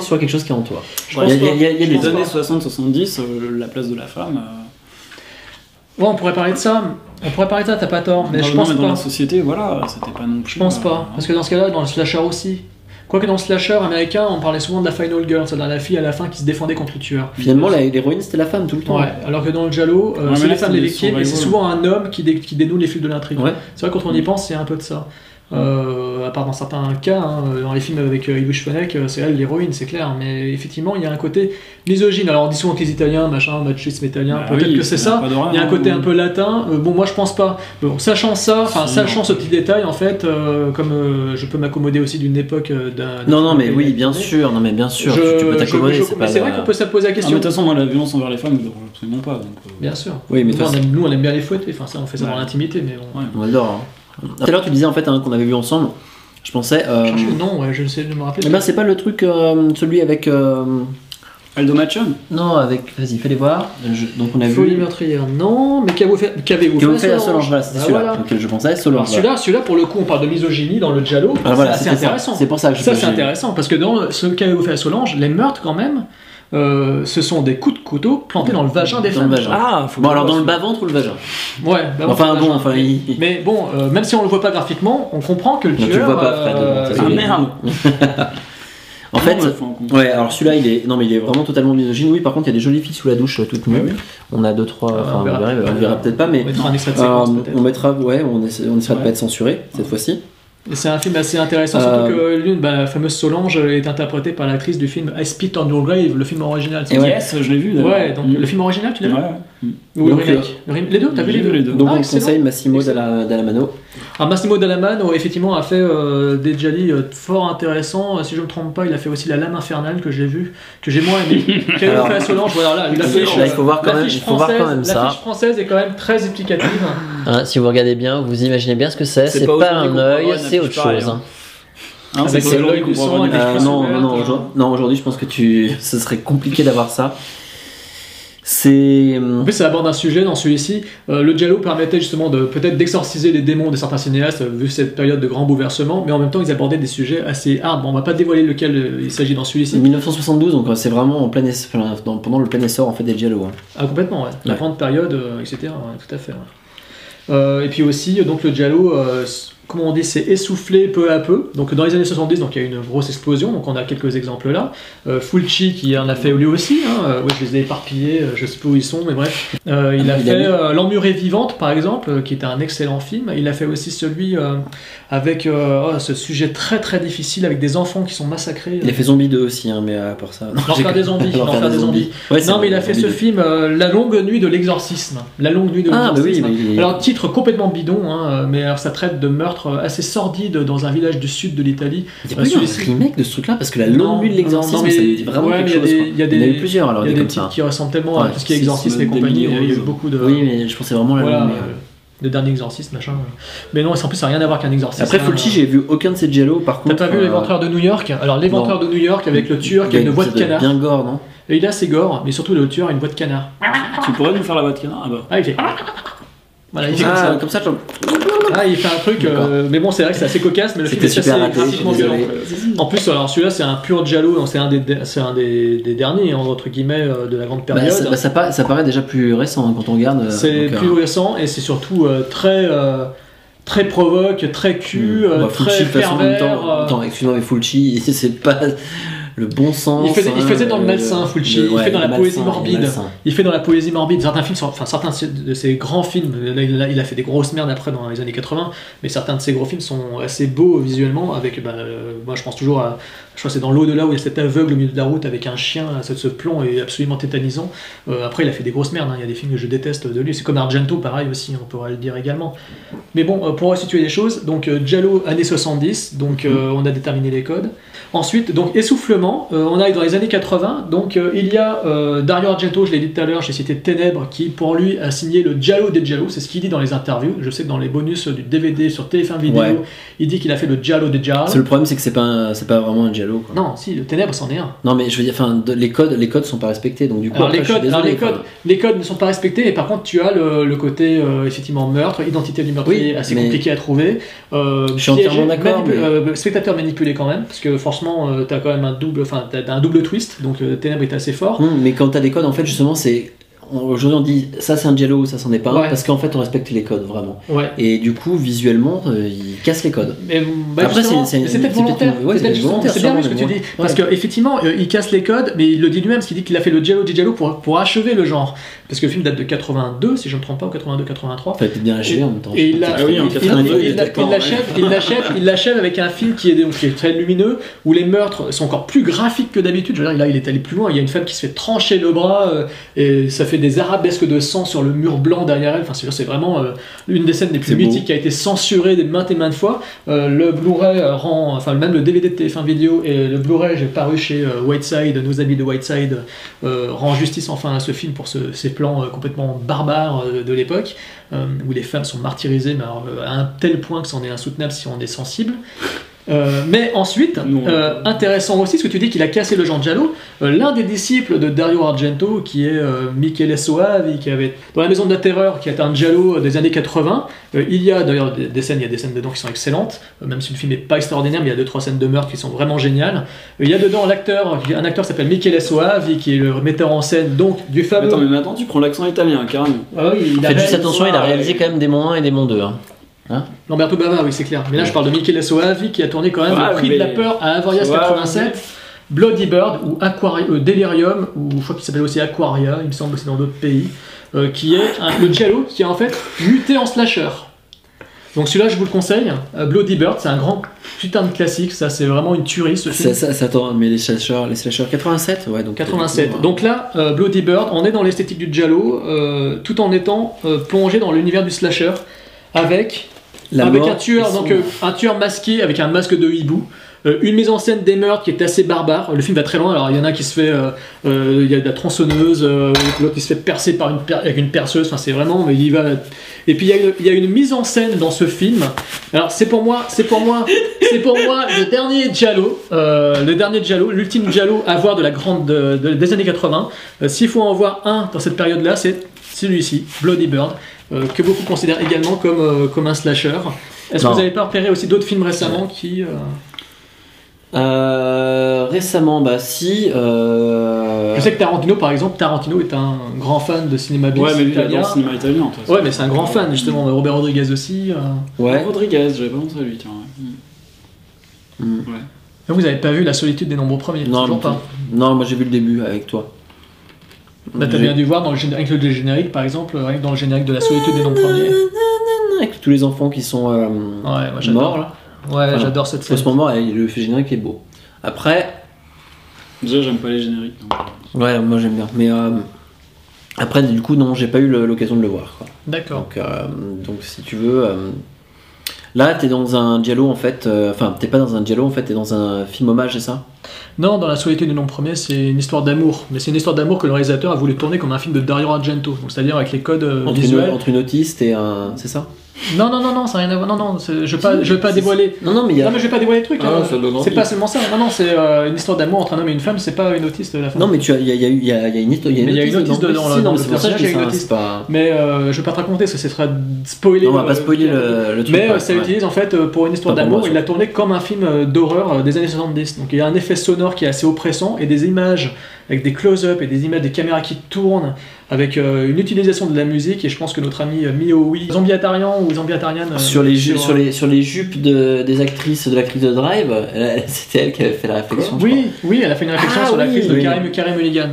soit quelque chose qui est en toi. Il y a, y y Je les pense années 60-70, euh, la place de la femme. euh, Ouais, on pourrait parler de ça. On pourrait parler de ça, t'as pas tort. Mais je non, pense mais dans pas. la société, voilà, c'était pas non plus. Je pense euh, pas. Parce que dans ce cas-là, dans le slasher aussi. Quoique dans le slasher américain, on parlait souvent de la final girl, c'est-à-dire la fille à la fin qui se défendait contre le tueur. Finalement la- l'héroïne c'était la femme tout le temps. Ouais, alors que dans le Giallo, euh, Ouais, c'est les femmes les des victimes et c'est souvent un homme qui, dé- qui dénoue les fils de l'intrigue. Ouais. C'est vrai, quand on y pense, c'est un peu de ça. Euh, à part dans certains cas, hein, dans les films avec euh, Fenech, euh, c'est elle l'héroïne, c'est clair. Mais effectivement, il y a un côté misogyne. Alors on dit souvent que les Italiens, machin, machisme italien, bah peut-être oui, que c'est ça Il y a un hein. côté un peu latin. Euh, bon, moi je pense pas. Bon, sachant ça, enfin Si, sachant non. ce petit détail, en fait, euh, comme euh, je peux m'accommoder aussi d'une époque euh, d'un. Non non mais oui bien sûr, non mais bien sûr, Je- tu, tu peux t'accommoder, c'est pas vrai qu'on peut se poser la Ah, mais question. de toute façon, moi, la violence envers les femmes absolument pas. Donc, euh, Bien sûr. Oui mais nous, on aime, nous, on aime bien les fouetter. Enfin, ça, on fait ça Ouais. dans l'intimité, mais. Ouais. on adore. hein. Tout à l'heure tu disais en fait hein, qu'on avait vu ensemble, je pensais. euh, nom, ouais, je sais de me rappeler. eh ben c'est pas le truc euh, celui avec. euh, Aldo Machon Non avec. Vas-y fais les voir. Je- Donc on a Folie vu. meurtrière, non, mais qu'avez-vous fait, qu'avez-vous Qui fait la Solange c'était Bah celui-là voilà. auquel je pensais, Solange. Celui-là, celui-là, pour le coup, on parle de misogynie dans le Giallo. Ah, voilà, c'est intéressant. C'est pour ça que je Ça, c'est intéressant, parce que dans ce qu'avez-vous fait à Solange, les meurtres, quand même, euh, ce sont des coups de couteau plantés dans le vagin des Dans le femmes. vagin. Ah, faut Bon alors dans le vois bas ventre ou le vagin Ouais, bah, Enfin le bon, enfin il. Mais bon, euh, même si on le voit pas graphiquement, on comprend que le Non, tu tueur. le vois pas, Fred, euh. Ah merde En fait, Non, mais compte. ouais, alors celui-là, il est, non mais il est vraiment totalement misogyne. Oui, par contre, il y a des jolies filles sous la douche euh, toutes nues. Ah oui. On a deux trois, Euh, enfin, on verra verra, peut-être pas. pas, On mais mettra un extrait de euh, séquence, on mettra, ouais, on, essa- on essaiera de pas être censuré cette fois-ci. C'est un film assez intéressant, Euh, surtout que l'une, bah, la fameuse Solange est interprétée par l'actrice du film I Spit on Your Grave, le film original. Yes, je l'ai vu. Ouais, donc Mm. le film original, tu l'as vu? Le Donc, remake Le rem- Les deux T'as vu les deux, les deux. Donc Ah, on conseille Massimo. Dalla, Dallamano. Alors Massimo Dallamano, effectivement, a fait euh, des Jali euh, fort intéressants. Euh, Si je me trompe pas, il a fait aussi La Lame Infernale que j'ai vu, que j'ai moins aimé. Quel Alors- fait à Solange Voilà, là, l'affiche, Là, il faut voir quand même- il faut voir quand française- même ça. L'affiche française est quand même très explicative. Hein, si vous regardez bien, vous imaginez bien ce que c'est. C'est pas pas, un œil, c'est autre chose. hein. hein. Avec c'est l'œil qu'on du Euh, cuisses non, non, euh. aujourd'hui- non, aujourd'hui, je pense que tu, ce serait compliqué d'avoir ça. C'est. En plus, ça aborde un sujet dans celui-ci. Euh, le Giallo permettait justement de peut-être d'exorciser les démons de certains cinéastes, euh, vu cette période de grand bouleversement, mais en même temps, ils abordaient des sujets assez hard. Bon, on va pas dévoiler lequel euh, il s'agit dans celui-ci. 1972, donc euh, c'est vraiment en plein ess- enfin, dans- pendant le plein essor en fait des Giallo. hein. Ah, complètement, ouais. La Ouais. grande période, euh, etc. ouais, tout à fait. Euh, et puis aussi, euh, donc le Giallo, euh, comment on dit, s'est essoufflé peu à peu. Donc dans les années 70, donc il y a eu une grosse explosion. Donc on a quelques exemples là. Euh, Fulci qui en a fait lui aussi. Hein. Euh, je les ai éparpillés. euh, je sais pas où ils sont, mais bref. Euh, il a Il a fait euh, L'Emmurée vivante, par exemple, qui est un excellent film. Il a fait aussi celui avec oh, ce sujet très très difficile avec des enfants qui sont massacrés. Il a fait Zombie 2 aussi, hein, mais à part ça. L'enfer des zombies, L'enfer des zombies. Ouais, non, mais il a fait ce Zombie 2. film La longue nuit de l'exorcisme. La longue nuit de Ah, bah oui, l'exorcisme. mais Alors, titre complètement bidon, hein, mais alors, ça traite de meurtres euh, assez sordides dans un village du sud de l'Italie. Il y a pas eu un remake de ce truc-là parce que la longue nuit de l'exorcisme, non, mais- ça me dit vraiment ouais, quelque mais il y a chose. des- il y en a des- eu plusieurs alors Il y des a des titres qui ressemblent tellement à tout ce qui est exorcisme et compagnie. Il y a eu beaucoup de. Oui, mais je pensais vraiment à la voilà, longue euh, nuit. le dernier exorcisme, machin. Mais non, en plus, ça n'a rien à voir qu'un exorcisme. Après hein. Fulci, j'ai vu aucun de ces Giallo par T'as contre. pas vu euh, l'éventreur de New York? Alors, l'éventreur de New York avec le tueur qui a une voix de canard. Bien gore, non? Et il a ses gore, mais surtout le tueur a une voix de canard. Tu pourrais nous faire la voix de canard? Ah bah. Ah, il fait. Voilà, il fait comme Ah, ça. comme ça, genre. Ah, il fait un truc, euh, mais bon, c'est vrai que c'est assez cocasse, mais le film est assez graphiquement violent. En plus, alors celui-là, c'est un pur donc c'est un des, c'est un des, des derniers, hein, entre guillemets, euh, de la grande Bah, période. ça, bah, ça, pa- ça paraît déjà plus récent hein, quand on regarde. euh, c'est donc, plus euh, récent et c'est surtout euh, très, euh, très provoque, très cul, euh, bah, très Fulci, toute façon, en même pervers. temps, euh, attends, excuse-moi, mais Fulci, c'est pas le bon sens. Il faisait- il hein, faisait dans le malsain, Fulci, il ouais, fait dans la poésie morbide. Il fait dans la poésie morbide, certains films, sont- enfin certains de ses grands films, là, il, a, il a fait des grosses merdes après dans les années 80, mais certains de ses gros films sont assez beaux visuellement, avec, bah, euh, moi je pense toujours à, je crois que c'est dans l'au-delà où il y a cet aveugle au milieu de la route avec un chien, ce, ce plan est absolument tétanisant. Euh, après il a fait des grosses merdes, hein, il y a des films que je déteste de lui, c'est comme Argento pareil aussi, on pourrait le dire également. Mais bon, euh, pour resituer les choses, donc Giallo années 70, donc euh, on a déterminé les codes. Ensuite, donc essoufflement, euh, on arrive dans les années 80, donc euh, il y a euh, Dario Argento, je l'ai dit tout à l'heure, j'ai cité Ténèbres, qui pour lui a signé le Giallo des Giallo, c'est ce qu'il dit dans les interviews. Je sais que dans les bonus du DVD sur TF1 vidéo, Ouais. il dit qu'il a fait le Giallo des Giallo. Le problème, c'est que c'est pas, c'est pas vraiment un Giallo. Quoi. Non, si, le Ténèbres c'en est un. Non, mais je veux dire, enfin, les codes, les codes sont pas respectés, donc du coup, Alors, après, les je suis codes, alors, les, codes, les codes ne sont pas respectés, et par contre, tu as le, le côté effectivement meurtre, identité du meurtrier Oui, assez mais- compliqué à trouver. Je suis entièrement d'accord, mais- spectateur manipulé quand même, parce que franchement, tu t'as quand même un double, enfin, t'as un double twist, donc euh, Ténèbres est assez fort. Hum, mais quand t'as des codes, en fait, justement, c'est. Aujourd'hui, on dit ça c'est un Giallo, ça c'en est pas un, Ouais. parce qu'en fait, on respecte les codes vraiment. Ouais. Et du coup, visuellement, euh, ils cassent les codes. Mais, bah, Après, c'est- peut-être volontaire. ouais, c'est bien ce que tu dis. Parce qu'effectivement, il casse les codes, mais il le dit lui-même, parce qu'il dit qu'il a fait le Giallo di Giallo pour, pour achever le genre. Parce que le film date de 82, si je ne me trompe pas, ou 82-83. Fallait peut-être bien l'achever en même temps. Et il l'a- Ah oui, en il- il- 82, il- il il l'a- était il pas l'achève, avec un film qui est, donc, qui est très lumineux, où les meurtres sont encore plus graphiques que d'habitude. Je veux dire, là, il est allé plus loin. Il y a une femme qui se fait trancher le bras, euh, et ça fait des arabesques de sang sur le mur blanc derrière elle. Enfin, c'est vraiment euh, une des scènes les plus beau. mythiques qui a été censurée des maintes et maintes fois. Euh, le Blu-ray euh, rend, enfin, même le DVD de TF1 vidéo et le Blu-ray, j'ai paru chez euh, Whiteside, nos amis de Whiteside, euh, rend justice enfin à ce film pour ce- ces euh, complètement barbares euh, de l'époque, euh, où les femmes sont martyrisées mais à un tel point que c'en est insoutenable si on est sensible. Euh, mais ensuite, Non. euh, intéressant aussi, ce que tu dis qu'il a cassé le genre Giallo, euh, l'un des disciples de Dario Argento, qui est euh, Michele Soavi, qui avait dans la Maison de la Terreur, qui est un Giallo des années 80, euh, il y a d'ailleurs des, des scènes, il y a des scènes dedans qui sont excellentes, euh, même si le film n'est pas extraordinaire, mais il y a deux trois scènes de meurtre qui sont vraiment géniales. Euh, il y a dedans l'acteur, un acteur qui s'appelle Michele Soavi, qui est le metteur en scène donc du fameux. Attends, mais maintenant tu prends l'accent italien, carrément. Ah oui, il a Faites juste attention, il a réalisé quand même Démon 1 et Démon 2. hein. Lamberto Bava, oui, c'est clair. Mais là, je parle de Michele Soavi qui a tourné quand même le prix mais- de la peur à Avoriaz Ouais, 87, Bloody Bird ou Aquari- euh, Delirium, ou je crois qu'il s'appelle aussi Aquaria, il me semble aussi dans d'autres pays, euh, qui est un- le Giallo qui est en fait muté en slasher. Donc celui-là, je vous le conseille. Euh, Bloody Bird, c'est un grand putain de classique. Ça, c'est vraiment une tuerie ce film. Ça, ça, ça attend, mais les slashers, les slashers 87 Ouais, donc. 87. Donc là, Bloody Bird, on est dans l'esthétique du Giallo, tout en étant plongé dans l'univers du slasher, avec la avec mort, un tueur, donc euh, un tueur masqué avec un masque de hibou. Euh, une mise en scène des meurtres qui est assez barbare. Le film va très loin. Alors il y en a qui se fait, euh, euh, il y a de la tronçonneuse, l'autre qui se fait percer par une per- avec une perceuse. Enfin c'est vraiment, mais il va. Et puis il y, a une, il y a une mise en scène dans ce film. Alors c'est pour moi, c'est pour moi, c'est pour moi le dernier euh, le dernier Giallo, l'ultime Giallo à voir de la grande de- de- des années 80. Euh, S'il faut en voir un dans cette période-là, c'est celui-ci, Bloody Bird, que beaucoup considèrent également comme, euh, comme un slasher. Est-ce que vous n'avez pas repéré aussi d'autres films récemment qui. euh, Euh, récemment, bah si. euh, Je sais que Tarantino, par exemple, Tarantino est un grand fan de cinéma bis Ouais, mais lui, il italien. adore le cinéma italien. Ouais, mais c'est un grand fan justement. Robert Rodriguez aussi. euh. Ouais. Rodriguez, j'avais pas pensé à lui, tiens. ouais. Ouais. Mais Vous avez pas vu La solitude des nombreux premiers Non, Toujours pas. Non, moi j'ai vu le début avec toi. Bah, t'as bien dû voir dans le, gén- avec le générique, par exemple, rien que dans le générique de La solitude des nombreux premiers. Avec tous les enfants qui sont euh, Ouais, moi j'adore. morts là. Ouais, j'adore cette En scène. ce moment, le générique est beau. Après, Déjà, j'aime pas les génériques. donc. ouais, moi j'aime bien. Mais euh, après, du coup, non, j'ai pas eu l'occasion de le voir. D'accord. Donc, euh, donc, si tu veux, euh, là, t'es dans un dialogue en fait. euh, Enfin, t'es pas dans un dialogue en fait, t'es dans un film hommage, c'est ça? Non, dans La solitude des nombreux premiers, c'est une histoire d'amour. Mais c'est une histoire d'amour que le réalisateur a voulu tourner comme un film de Dario Argento. Donc c'est-à-dire avec les codes euh, entre une, visuels. entre une autiste et un. C'est ça? Non, non, non, non, ça n'a rien à voir. Non, non, je vais pas, je vais pas dévoiler. Non, non, mais il y a. Non, mais je vais pas dévoiler le truc. Ah, hein. C'est pas seulement ça. Non, non, c'est euh, une histoire d'amour entre un homme et une femme. C'est pas une autiste la femme. Non, mais tu as, il y y y y a une histoire. Il y a une autiste dedans, Si, non, mais c'est pour ça que dis une autiste. pas. Mais euh, je vais pas te raconter parce que ce serait spoiler. Non, on va pas euh, spoiler le, le truc. Mais euh, ça ouais. utilise en fait euh, pour une histoire d'amour, il l'a tourné comme un film euh, d'horreur euh, des années 70. Donc il y a un effet sonore qui est assez oppressant et des images avec des close-up et des images des caméras qui tournent avec euh, une utilisation de la musique et je pense que notre ami euh, Mio Oui, Zombie Atarian ou Zombie Atarian euh, Sur les, sur, sur, les, sur les jupes de, des actrices de l'actrice de Drive, c'était elle qui avait fait la réflexion. Oui, oui, elle a fait une réflexion Ah sur oui, l'actrice de. Carrie, Carrie Mulligan.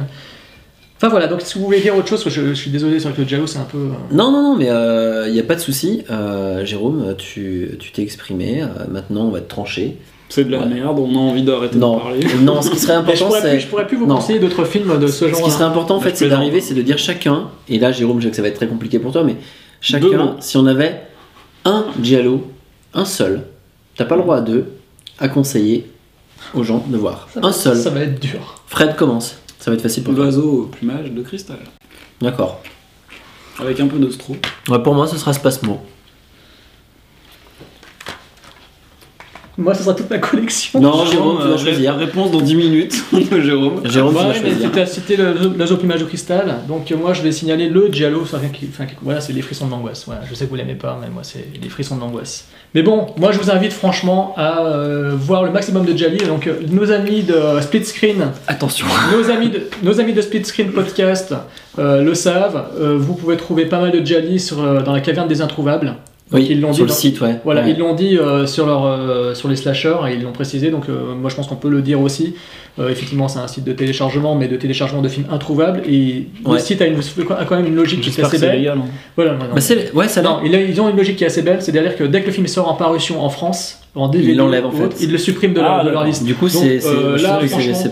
Enfin voilà, donc si vous voulez dire autre chose, je, je suis désolé, que le Giallo c'est un peu. euh. Non, non, non, mais il n'y a pas de souci. Euh, Jérôme, tu tu t'es exprimé. euh, maintenant, on va te trancher. C'est de la Ouais. merde, on a envie d'arrêter de parler. non, ce qui serait Mais je important, pourrais, plus, je pourrais plus vous Non. conseiller d'autres films de ce Ce qui genre. serait important, en Mais fait, c'est d'arriver, c'est de dire chacun. Et là, Jérôme, je sais que ça va être très compliqué pour toi, mais chacun, si on avait un Giallo, un seul, t'as pas le droit à deux, à conseiller aux gens de voir. Un seul. Ça va être dur. Fred commence. Ça va être facile pour toi. L'oiseau au plumage de cristal. D'accord. Avec un peu de straw. Ouais, pour moi, ce sera Spasmo. Moi, ce sera toute ma collection. Non, Jérôme, tu euh, ré- choisir. Réponse dans 10 minutes de Jérôme. Jérôme, tu mais choisir. tu as cité l'ozoplumage au cristal, donc euh, moi je vais signaler le enfin, qui- voilà, c'est des frissons de l'angoisse. Voilà, je sais que vous l'aimez pas, mais moi c'est des frissons de l'angoisse. Mais bon, moi je vous invite franchement à euh, voir le maximum de Gialli, donc euh, nos amis de Split Screen, Attention. nos amis de, nos amis de Split Screen Podcast euh, le savent, euh, vous pouvez trouver pas mal de sur, euh, dans la caverne des introuvables. Oui, ils l'ont sur dit le dans- site, ouais. Voilà, Ouais. ils l'ont dit euh, sur, leur, euh, sur les slashers et ils l'ont précisé, donc euh, moi je pense qu'on peut le dire aussi. Euh, effectivement, c'est un site de téléchargement, mais de téléchargement de films introuvables et le site a, une, a quand même une logique qui est assez belle. légal. hein. Voilà, non, non. Bah, ouais, ça Non, ils ont une logique qui est assez belle, c'est-à-dire que dès que le film sort en parution en France, en DVD, Ils l'enlèvent, en fait. ils le suppriment de, Ah, leur, de leur d'accord. liste. Du coup, c'est euh,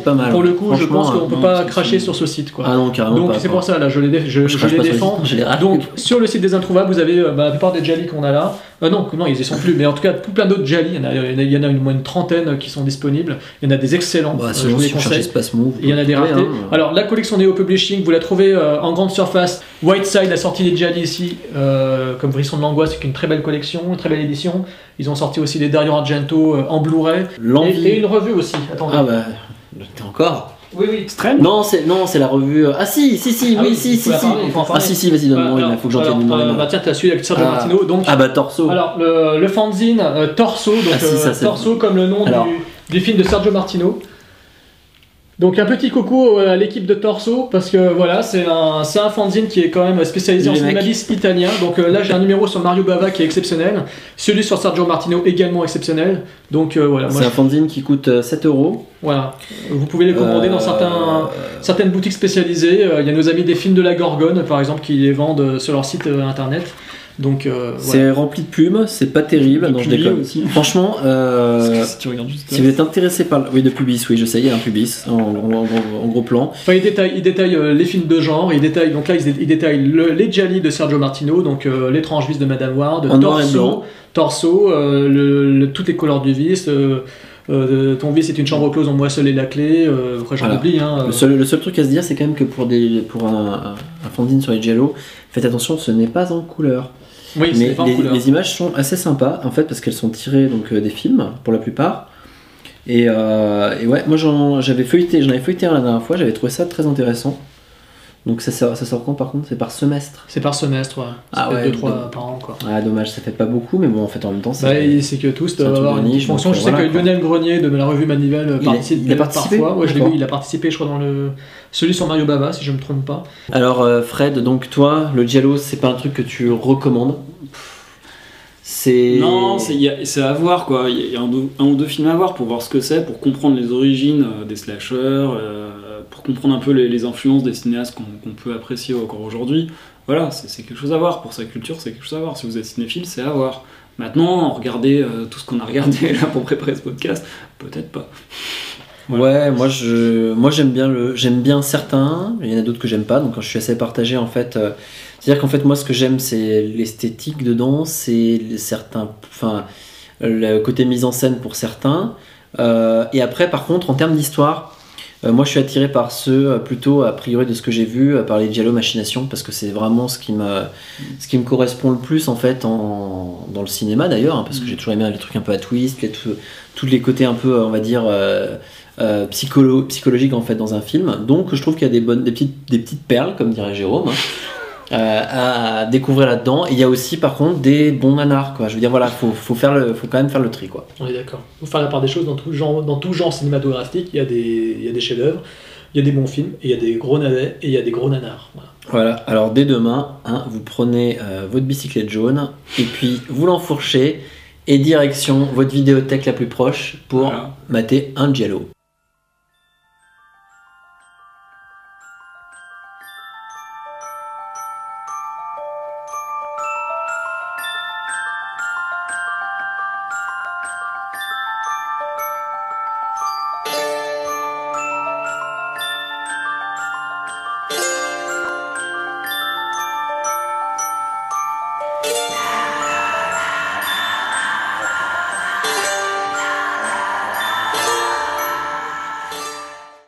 pas mal. Pour le coup, je pense qu'on peut non, pas cracher sur ce site. Quoi. Ah non, carrément Donc c'est pour ça, là, je les, dé- je, Je je crache les pas sur les défends. rate. Donc sur le site des Introuvables, vous avez euh, bah, la plupart des Jali qu'on a là. Euh, non, non, ils y sont plus, mais en tout cas, tout plein d'autres Jali. Il y en a, il y en a- une, moins une trentaine qui sont disponibles. Il y en a des excellents. Bah, euh, je vous les conseille. Spasmo. Et il y en a des ratés. hein. Alors la collection Neo Publishing, vous la trouvez euh, en grande surface. Whiteside a sorti les Jali ici, euh, comme Brisson de l'angoisse, c'est une très belle collection, une très belle édition. Ils ont sorti aussi les Dario Argento en Blu-ray. Et, L'envie. et une revue aussi. Attendez. Ah bah, t'es encore Oui, oui. Non, c'est non, c'est la revue. euh, Ah si, si, si, Ah oui, oui, si, si, si. Ah si, si, vas-y, donne-moi. Il faut que j'en tienne une. euh, bah tiens, t'as celui avec Sergio Ah. Martino. Donc, Ah bah torso. Alors, le, le fanzine euh, Torso, donc Ah, si, euh, ça, c'est- Torso comme le nom Alors. du, du film de Sergio Martino. Donc un petit coucou à l'équipe de Torso parce que voilà c'est un, un fanzine qui est quand même spécialisé en bis italien. Donc euh, là j'ai un numéro sur Mario Bava qui est exceptionnel, celui sur Sergio Martino également exceptionnel. Donc euh, voilà, C'est un fanzine qui coûte euh, 7 euros. voilà, vous pouvez les commander dans Euh, certains, certaines boutiques spécialisées. Euh, Il y a nos amis des films de la Gorgone par exemple qui les vendent euh, sur leur site euh, internet. Donc euh. C'est rempli de plumes, c'est pas terrible. De Non, je déconne. aussi. Franchement, euh, si tu regardes juste si vous êtes intéressé par. le- Oui, de pubis, oui, je sais, il y a un pubis en, en- en- en gros plan. Enfin, il détaille, il détaille euh, les films de genre, il détaille, donc là, il, il détaille le- les Gialli de Sergio Martino, donc l'étrange vis de Madame Ward, En Torso. Torso, le- le- toutes les couleurs du vis, euh, ton vis est une chambre close, on moisselle la clé, euh, après j'en Voilà. oublie, hein, euh, Le seul, le seul truc à se dire, c'est quand même que pour, des, pour un, un, un fanzine sur les Giallo, faites attention, ce n'est pas en couleur. Oui, c'est Mais pas les, les images sont assez sympas, en fait, parce qu'elles sont tirées donc, euh, des films, pour la plupart. Et, euh, et ouais, moi j'en- j'avais feuilleté, j'en avais feuilleté un la dernière fois, j'avais trouvé ça très intéressant. Donc ça sort, ça sort quand par contre? C'est par semestre C'est par semestre, ouais. Ah fait ouais, 2-3 donc- par an, quoi. Ah dommage, ça fait pas beaucoup, mais bon en fait en même temps c'est... Bah, c'est que tous doivent truc avoir de une niche, fonction. Je sais voilà, que quoi. Lionel Grenier de la revue Manivelle Il a- participe il a participé parfois. Ouais, je l'ai vu, il a participé, je crois, dans le celui sur Mario Bava, si je me trompe pas. Alors euh, Fred, donc toi, le Giallo, c'est pas un truc que tu recommandes? C'est... Non, c'est à voir quoi. Il y a, il y a un, deux- un ou deux films à voir pour voir ce que c'est, pour comprendre les origines euh, des slashers, euh, pour comprendre un peu les, influences des cinéastes qu'on peut apprécier encore aujourd'hui. Voilà, c'est quelque chose à voir. Pour sa culture, c'est quelque chose à voir. Si vous êtes cinéphile, c'est à voir. Maintenant, regardez euh, tout ce qu'on a regardé là pour préparer ce podcast, peut-être pas. Ouais, moi je, moi j'aime bien le, j'aime bien certains. Il y en a d'autres que j'aime pas, donc je suis assez partagé en fait. euh, C'est-à-dire qu'en fait moi ce que j'aime c'est l'esthétique dedans, c'est certains, enfin le côté mise en scène pour certains. Euh, et après par contre en termes d'histoire, euh, moi je suis attiré par ceux euh, plutôt a priori de ce que j'ai vu euh, par les Giallo Machination parce que c'est vraiment ce qui me, ce qui me correspond le plus en fait en, dans le cinéma d'ailleurs, hein, parce que j'ai toujours aimé les trucs un peu à twist, les, tout- tous les côtés un peu on va dire euh, euh, psycholo psychologiques en fait dans un film. Donc je trouve qu'il y a des bonnes, des petites, des petites perles comme dirait Jérôme. hein, euh, à découvrir là-dedans. Il y a aussi par contre des bons nanars quoi. Je veux dire voilà, faut, faut faire le, faut quand même faire le tri quoi. On est d'accord. Faut faire la part des choses dans tout genre, dans tout genre cinématographique. Il y a des, il y a des chefs-d'œuvre, il y a des bons films, et il y a des gros navets et il y a des gros nanars. Voilà. Voilà, alors dès demain, hein, vous prenez euh, votre bicyclette jaune et puis vous l'enfourchez et direction votre vidéothèque la plus proche pour Voilà. mater un Giallo.